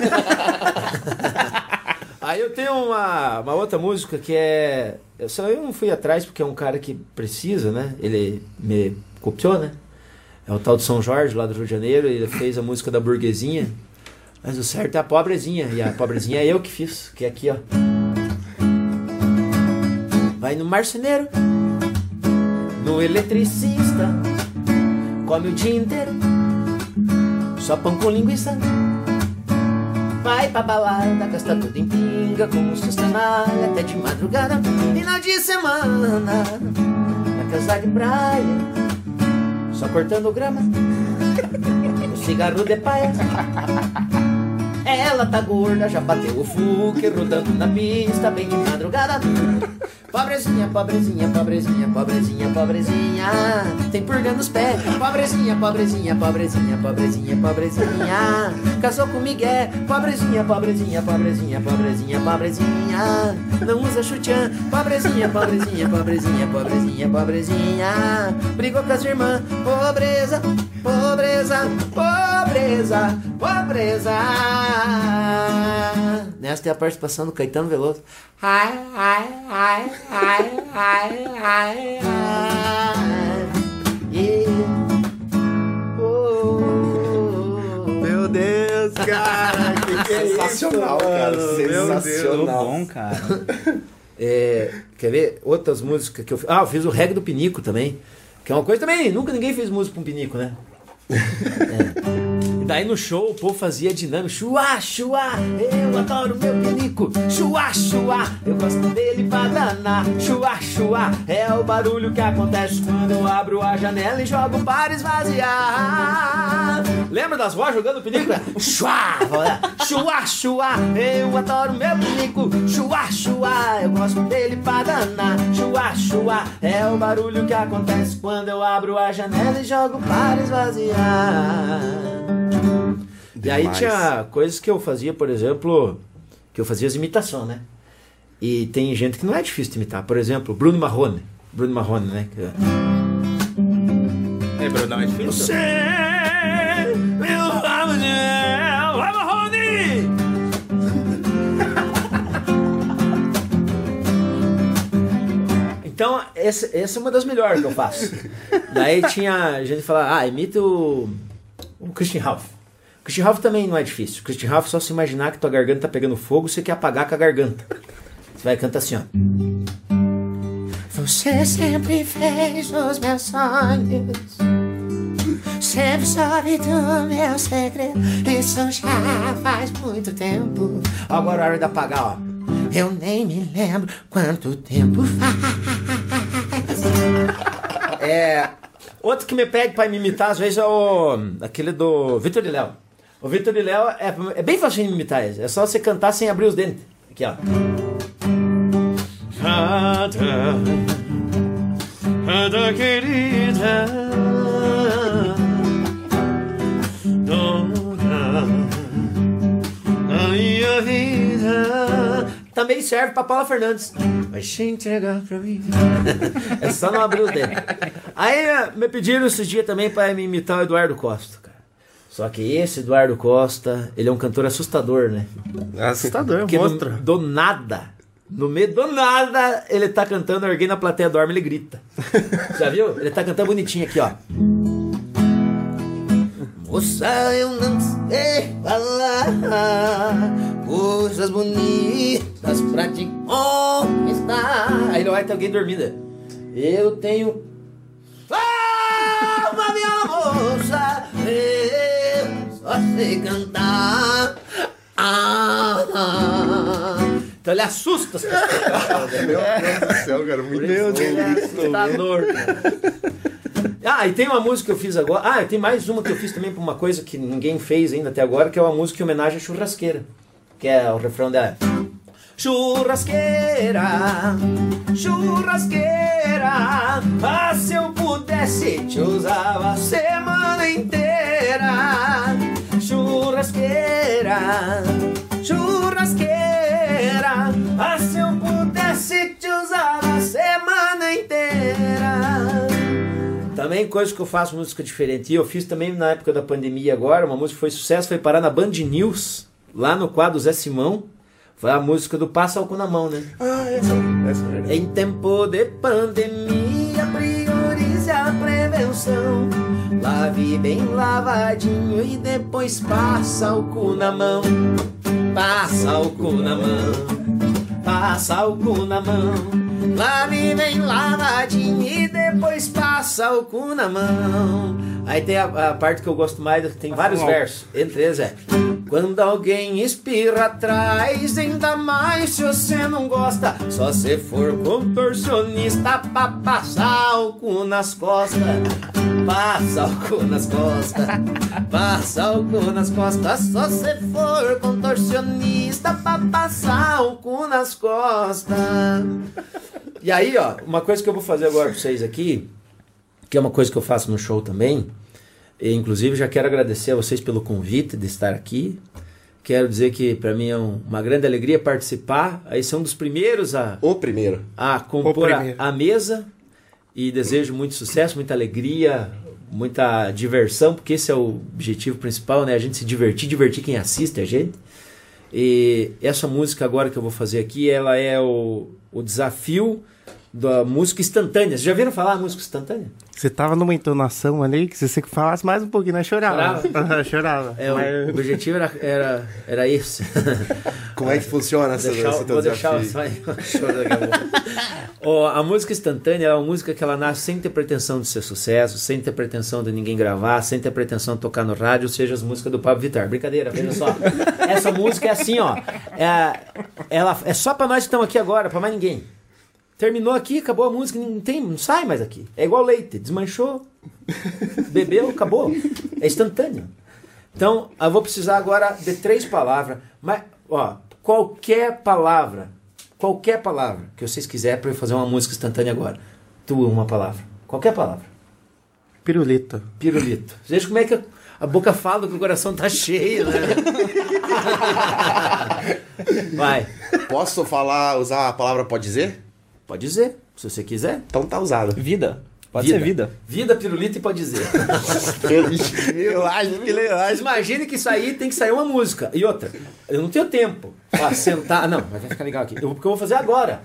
Aí eu tenho uma, uma outra música que é. eu Só eu não fui atrás porque é um cara que precisa, né? Ele me copiou, né? É o tal de São Jorge, lá do Rio de Janeiro. Ele fez a música da burguesinha. Mas o certo é a pobrezinha. E a pobrezinha é eu que fiz, que é aqui, ó. Vai no marceneiro, no eletricista, come o dia inteiro, só pão com linguiça. Vai pra balada, gasta tudo em pinga, com um sustentável até de madrugada. Final de semana, na casa de praia, só cortando grama, o cigarro de paia. Ela tá gorda, já bateu o fuque, rodando na pista, bem de madrugada. Pobrezinha, pobrezinha, pobrezinha, pobrezinha, pobrezinha, tem purga nos pés. Pobrezinha, pobrezinha, pobrezinha, pobrezinha, pobrezinha, casou com Miguel. Pobrezinha, pobrezinha, pobrezinha, pobrezinha, pobrezinha, não usa chutiã. Pobrezinha, pobrezinha, pobrezinha, pobrezinha, pobrezinha, brigou com as irmãs. Pobreza, pobreza, pobreza, pobreza. Nessa tem a participação do Caetano Veloso. Ai, ai, ai, ai, ai, ai, ai. Yeah. Oh. Meu Deus, cara. Que que é Sensacional, isso, cara. Deus. Sensacional. Tô bom, cara. É, quer ver outras músicas que eu fiz? Ah, eu fiz o reggae do Pinico também. Que é uma coisa também, nunca ninguém fez música com Pinico, né? É. Daí no show o povo fazia dinâmica. Chua, chua, eu adoro meu pinico. Chua, chua, eu gosto dele pra danar. Chua, é o barulho que acontece quando eu abro a janela e jogo para esvaziar. Lembra das vozes jogando pinico? Chua, chua, chua, eu adoro meu pinico. Chua, chua, eu gosto dele pra danar. Chua, é o barulho que acontece quando eu abro a janela e jogo para esvaziar. E aí Demais. tinha coisas que eu fazia, por exemplo, que eu fazia as imitações, né? E tem gente que não é difícil de imitar. Por exemplo, Bruno Marrone. Bruno Marrone, né? Que- É, Bruno, é difícil. Você, meu Marrone, Marrone! Então esse- essa é uma das melhores que eu faço. Daí tinha gente falar, ah, imita o, o Christian Ralph. Christian Ralph também não é difícil. Christian Ralph só se imaginar que tua garganta tá pegando fogo, você quer apagar com a garganta. Você vai cantar assim, ó. Você sempre fez os meus sonhos. Sempre soube do meu segredo. Isso já faz muito tempo. Agora é a hora de apagar, ó. Eu nem me lembro quanto tempo faz. É. Outro que me pede pra me imitar, às vezes, é o. aquele do Vitor de Léo. O Vitor de Léo é, é bem fácil de imitar esse. É só você cantar sem abrir os dentes. Aqui, ó. Querida, dona da minha vida. Também serve pra Paula Fernandes. Vai se entregar pra mim. é só não abrir os dentes. Aí me pediram esses dias também pra me imitar o Eduardo Costa, cara. Só que esse Eduardo Costa, ele é um cantor assustador, né? Assustador, Porque monstro. do, do nada, no meio do nada, ele tá cantando, alguém na plateia dorme, ele grita. Já viu? Ele tá cantando bonitinho aqui, ó. Moça, eu não sei falar coisas bonitas pra te conquistar. Aí não vai ter alguém dormindo. Eu tenho. Uma minha moça, eu só sei cantar. Ah. Então ele assusta as pessoas. Meu Deus do céu, cara. Muito Ele é assustador. Ah, e tem uma música que eu fiz agora. Ah, tem mais uma que eu fiz também pra uma coisa que ninguém fez ainda até agora, que é uma música em homenagem à churrasqueira. Que é o refrão dela. Churrasqueira, churrasqueira, ah, se eu pudesse te usava a semana inteira. Churrasqueira, churrasqueira, ah, se eu pudesse te usava a semana inteira. Também coisa que eu faço música diferente. E eu fiz também na época da pandemia agora, uma música que foi sucesso, foi parar na Band News, lá no quadro Zé Simão. Foi a música do Passa Álcool na Mão, né? Ah, essa, essa é. Em tempo de pandemia, Lave bem lavadinho e depois passa álcool na mão. Passa álcool na mão. Passa álcool na mão. Lave bem lavadinho e depois passa álcool na mão. Aí tem a, a parte que eu gosto mais, tem vários versos. Entre eles é. Quando alguém espirra atrás, ainda mais se você não gosta. Só se for contorcionista pra passar álcool nas costas. Passa álcool nas costas. Passa álcool nas costas. Só se for contorcionista pra passar álcool nas costas. E aí, ó, uma coisa que eu vou fazer agora pra vocês aqui, que é uma coisa que eu faço no show também. E, inclusive, já quero agradecer a vocês pelo convite de estar aqui. Quero dizer que para mim é um- uma grande alegria participar. Aí são dos primeiros a, O primeiro. a compor a, primeiro. a mesa. E desejo muito sucesso, muita alegria, muita diversão, porque esse é o objetivo principal, né? A gente se divertir, divertir quem assiste a gente. E essa música agora que eu vou fazer aqui, ela é o, o desafio da música instantânea. Vocês já viram falar música instantânea? Você tava numa entonação ali que se você falasse mais um pouquinho, nós chorava. chorava. É, o, Mas- o objetivo era, era, era esse. Como é que funciona essa, Deixar- esse vou deixar daqui a música instantânea é uma música que ela nasce sem ter pretensão de ser sucesso, sem ter pretensão de ninguém gravar, sem ter pretensão de tocar no rádio, seja, as músicas do Pablo Vittar. Brincadeira, veja só. Essa música é assim, ó. É, ela, é só pra nós que estamos aqui agora, pra mais ninguém. Terminou aqui, acabou a música, não, tem, não sai mais aqui. É igual leite, desmanchou, bebeu, acabou. É instantâneo. Então, eu vou precisar agora de três palavras, mas, ó, qualquer palavra, qualquer palavra que vocês quiserem para eu fazer uma música instantânea agora. Tu, uma palavra. Qualquer palavra. Pirulito. Pirulito. Veja como é que a boca fala que o coração tá cheio, né? Vai. Posso falar, usar a palavra pode dizer? Pode dizer, se você quiser. Então tá usado. Vida. Pode ser vida. Vida, pirulito e pode dizer. eu acho que ele Mas imagine que isso aí tem que sair uma música. E outra, eu não tenho tempo pra sentar. Não, mas vai ficar legal aqui. Eu, porque eu vou fazer agora.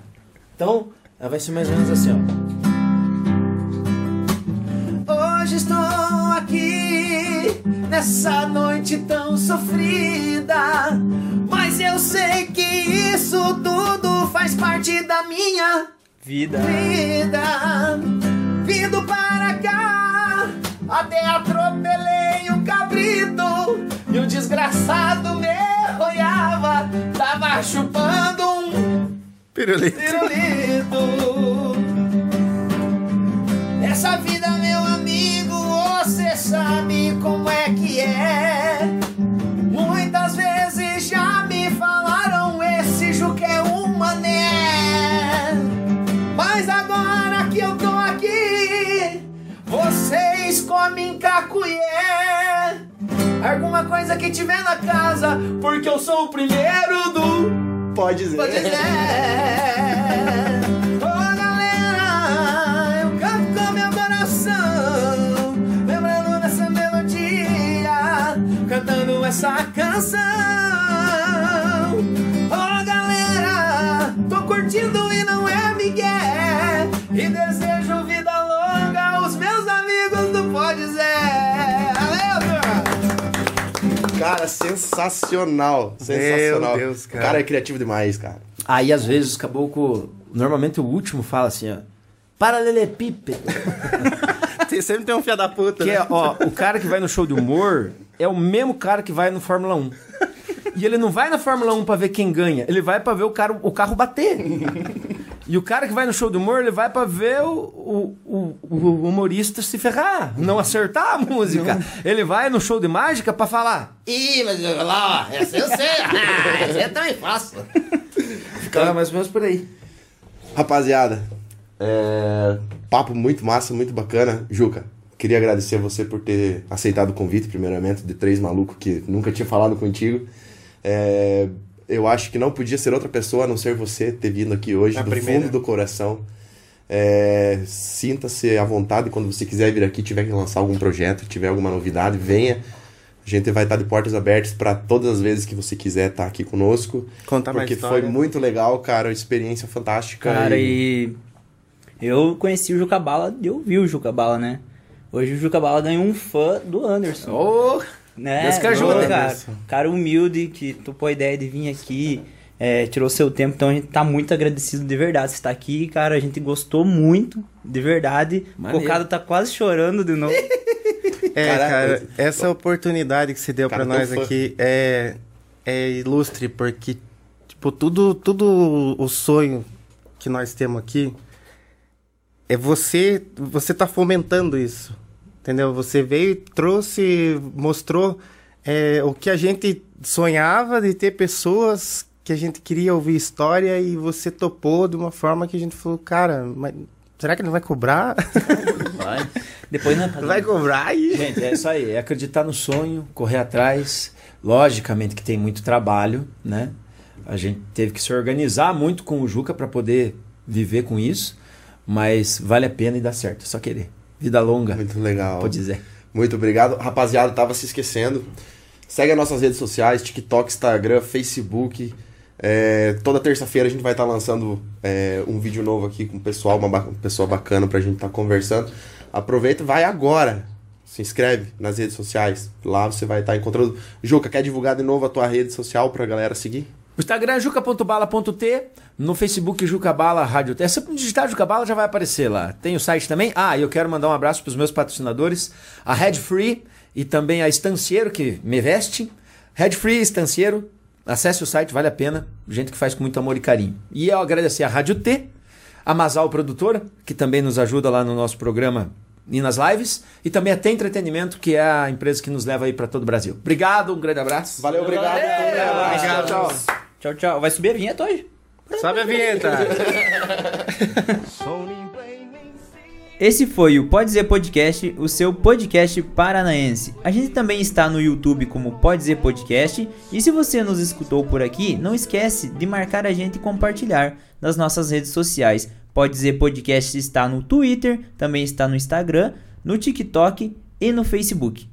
Então, Ela vai ser mais ou menos assim, ó. Hoje estou aqui nessa noite tão sofrida. Mas eu sei que isso tudo faz parte da minha Vida. vida. Vindo para cá, até atropelei um cabrito. E o desgraçado me roiava, tava chupando um Pirulito. pirulito. Essa vida, você sabe como é que é. Muitas vezes já me falaram: esse Juca é um mané. Mas agora que eu tô aqui, vocês comem cacuié. Alguma coisa que tiver na casa, porque eu sou o primeiro do Pode dizer. Pode dizer. Essa canção. Ô galera, tô curtindo e não é migué, e desejo vida longa aos meus amigos do Pode Dizer. Valeu! Cara, sensacional. Sensacional. Deus, O cara. cara é criativo demais, cara. Aí às vezes os caboclos, normalmente o último fala assim, ó. Paralelepípedo. Sempre tem um filho da puta, Que né? é, ó, o cara que vai no show de humor é o mesmo cara que vai no Fórmula 1. E ele não vai na Fórmula 1 pra ver quem ganha, ele vai pra ver o, cara, o carro bater. E o cara que vai no show de humor, ele vai pra ver o, o, o- o humorista se ferrar, não acertar a música. Ele vai no show de mágica pra falar. Ih, mas lá, ó, essa eu sei. Ah, essa eu também faço. Fica mais ou menos por aí. Rapaziada, é, papo muito massa, muito bacana. Juca, queria agradecer a você por ter aceitado o convite, primeiramente, de três malucos que nunca tinha falado contigo. É, eu acho que não podia ser outra pessoa a não ser você ter vindo aqui hoje, A do primeira. fundo do coração. É, Sinta-se à vontade quando você quiser vir aqui, tiver que lançar algum projeto, tiver alguma novidade, venha. A gente vai estar de portas abertas para todas as vezes que você quiser estar aqui conosco. Contar mais Porque foi muito legal, cara, experiência fantástica. Cara, e eu conheci o Juca Bala de ouvir o Juca Bala, né? Hoje o Juca Bala ganhou um fã do Anderson. Ô, né? Deus que ajuda, Ô, cara. Anderson. Cara humilde que topou a ideia de vir aqui, é, tirou seu tempo, então a gente tá muito agradecido de verdade. Você tá aqui, cara, a gente gostou muito, de verdade. Maneiro. O Cocado tá quase chorando de novo. É, Caraca, cara, essa oportunidade que você deu tão nós aqui é, é ilustre, porque, tipo, tudo, tudo o sonho que nós temos aqui é você, você tá fomentando isso, entendeu? Você veio e trouxe, mostrou é, o que a gente sonhava de ter pessoas que a gente queria ouvir história e você topou de uma forma que a gente falou, cara, mas será que ele vai cobrar? vai. Depois não vai cobrar aí? Gente, é isso aí, é acreditar no sonho, correr atrás. Logicamente que tem muito trabalho, né? A gente teve que se organizar muito com o Juca para poder viver com isso, mas vale a pena e dá certo, é só querer. Vida longa, Muito legal. pode dizer. Muito obrigado. Rapaziada, tava se esquecendo. Segue as nossas redes sociais, TikTok, Instagram, Facebook. É, toda terça-feira a gente vai estar lançando é, um vídeo novo aqui com o pessoal, uma ba- pessoa bacana pra gente estar conversando. Aproveita, vai agora. Se inscreve nas redes sociais. Lá você vai estar encontrando. Juca, quer divulgar de novo a tua rede social pra galera seguir? O Instagram é juca.bala.t, no Facebook Jucabala Rádio T. É sempre digitar Jucabala já vai aparecer lá. Tem o site também. Ah, eu quero mandar um abraço para os meus patrocinadores, a Red Free e também a Estancieiro, que me veste. Red Free Estancieiro, acesse o site, vale a pena. Gente que faz com muito amor e carinho. E eu agradecer a Rádio T, a Masal Produtora, que também nos ajuda lá no nosso programa e nas lives, e também a T Entretenimento, que é a empresa que nos leva aí para todo o Brasil. Obrigado, um grande abraço. Valeu, obrigado. Obrigado. tchau. Tchau, tchau. Vai subir a vinheta hoje? Sobe a vinheta. Esse foi o Pode Dizer Podcast, o seu podcast paranaense. A gente também está no YouTube como Pode Dizer Podcast. E se você nos escutou por aqui, não esquece de marcar a gente e compartilhar nas nossas redes sociais. Pode Dizer Podcast está no Twitter, também está no Instagram, no TikTok e no Facebook.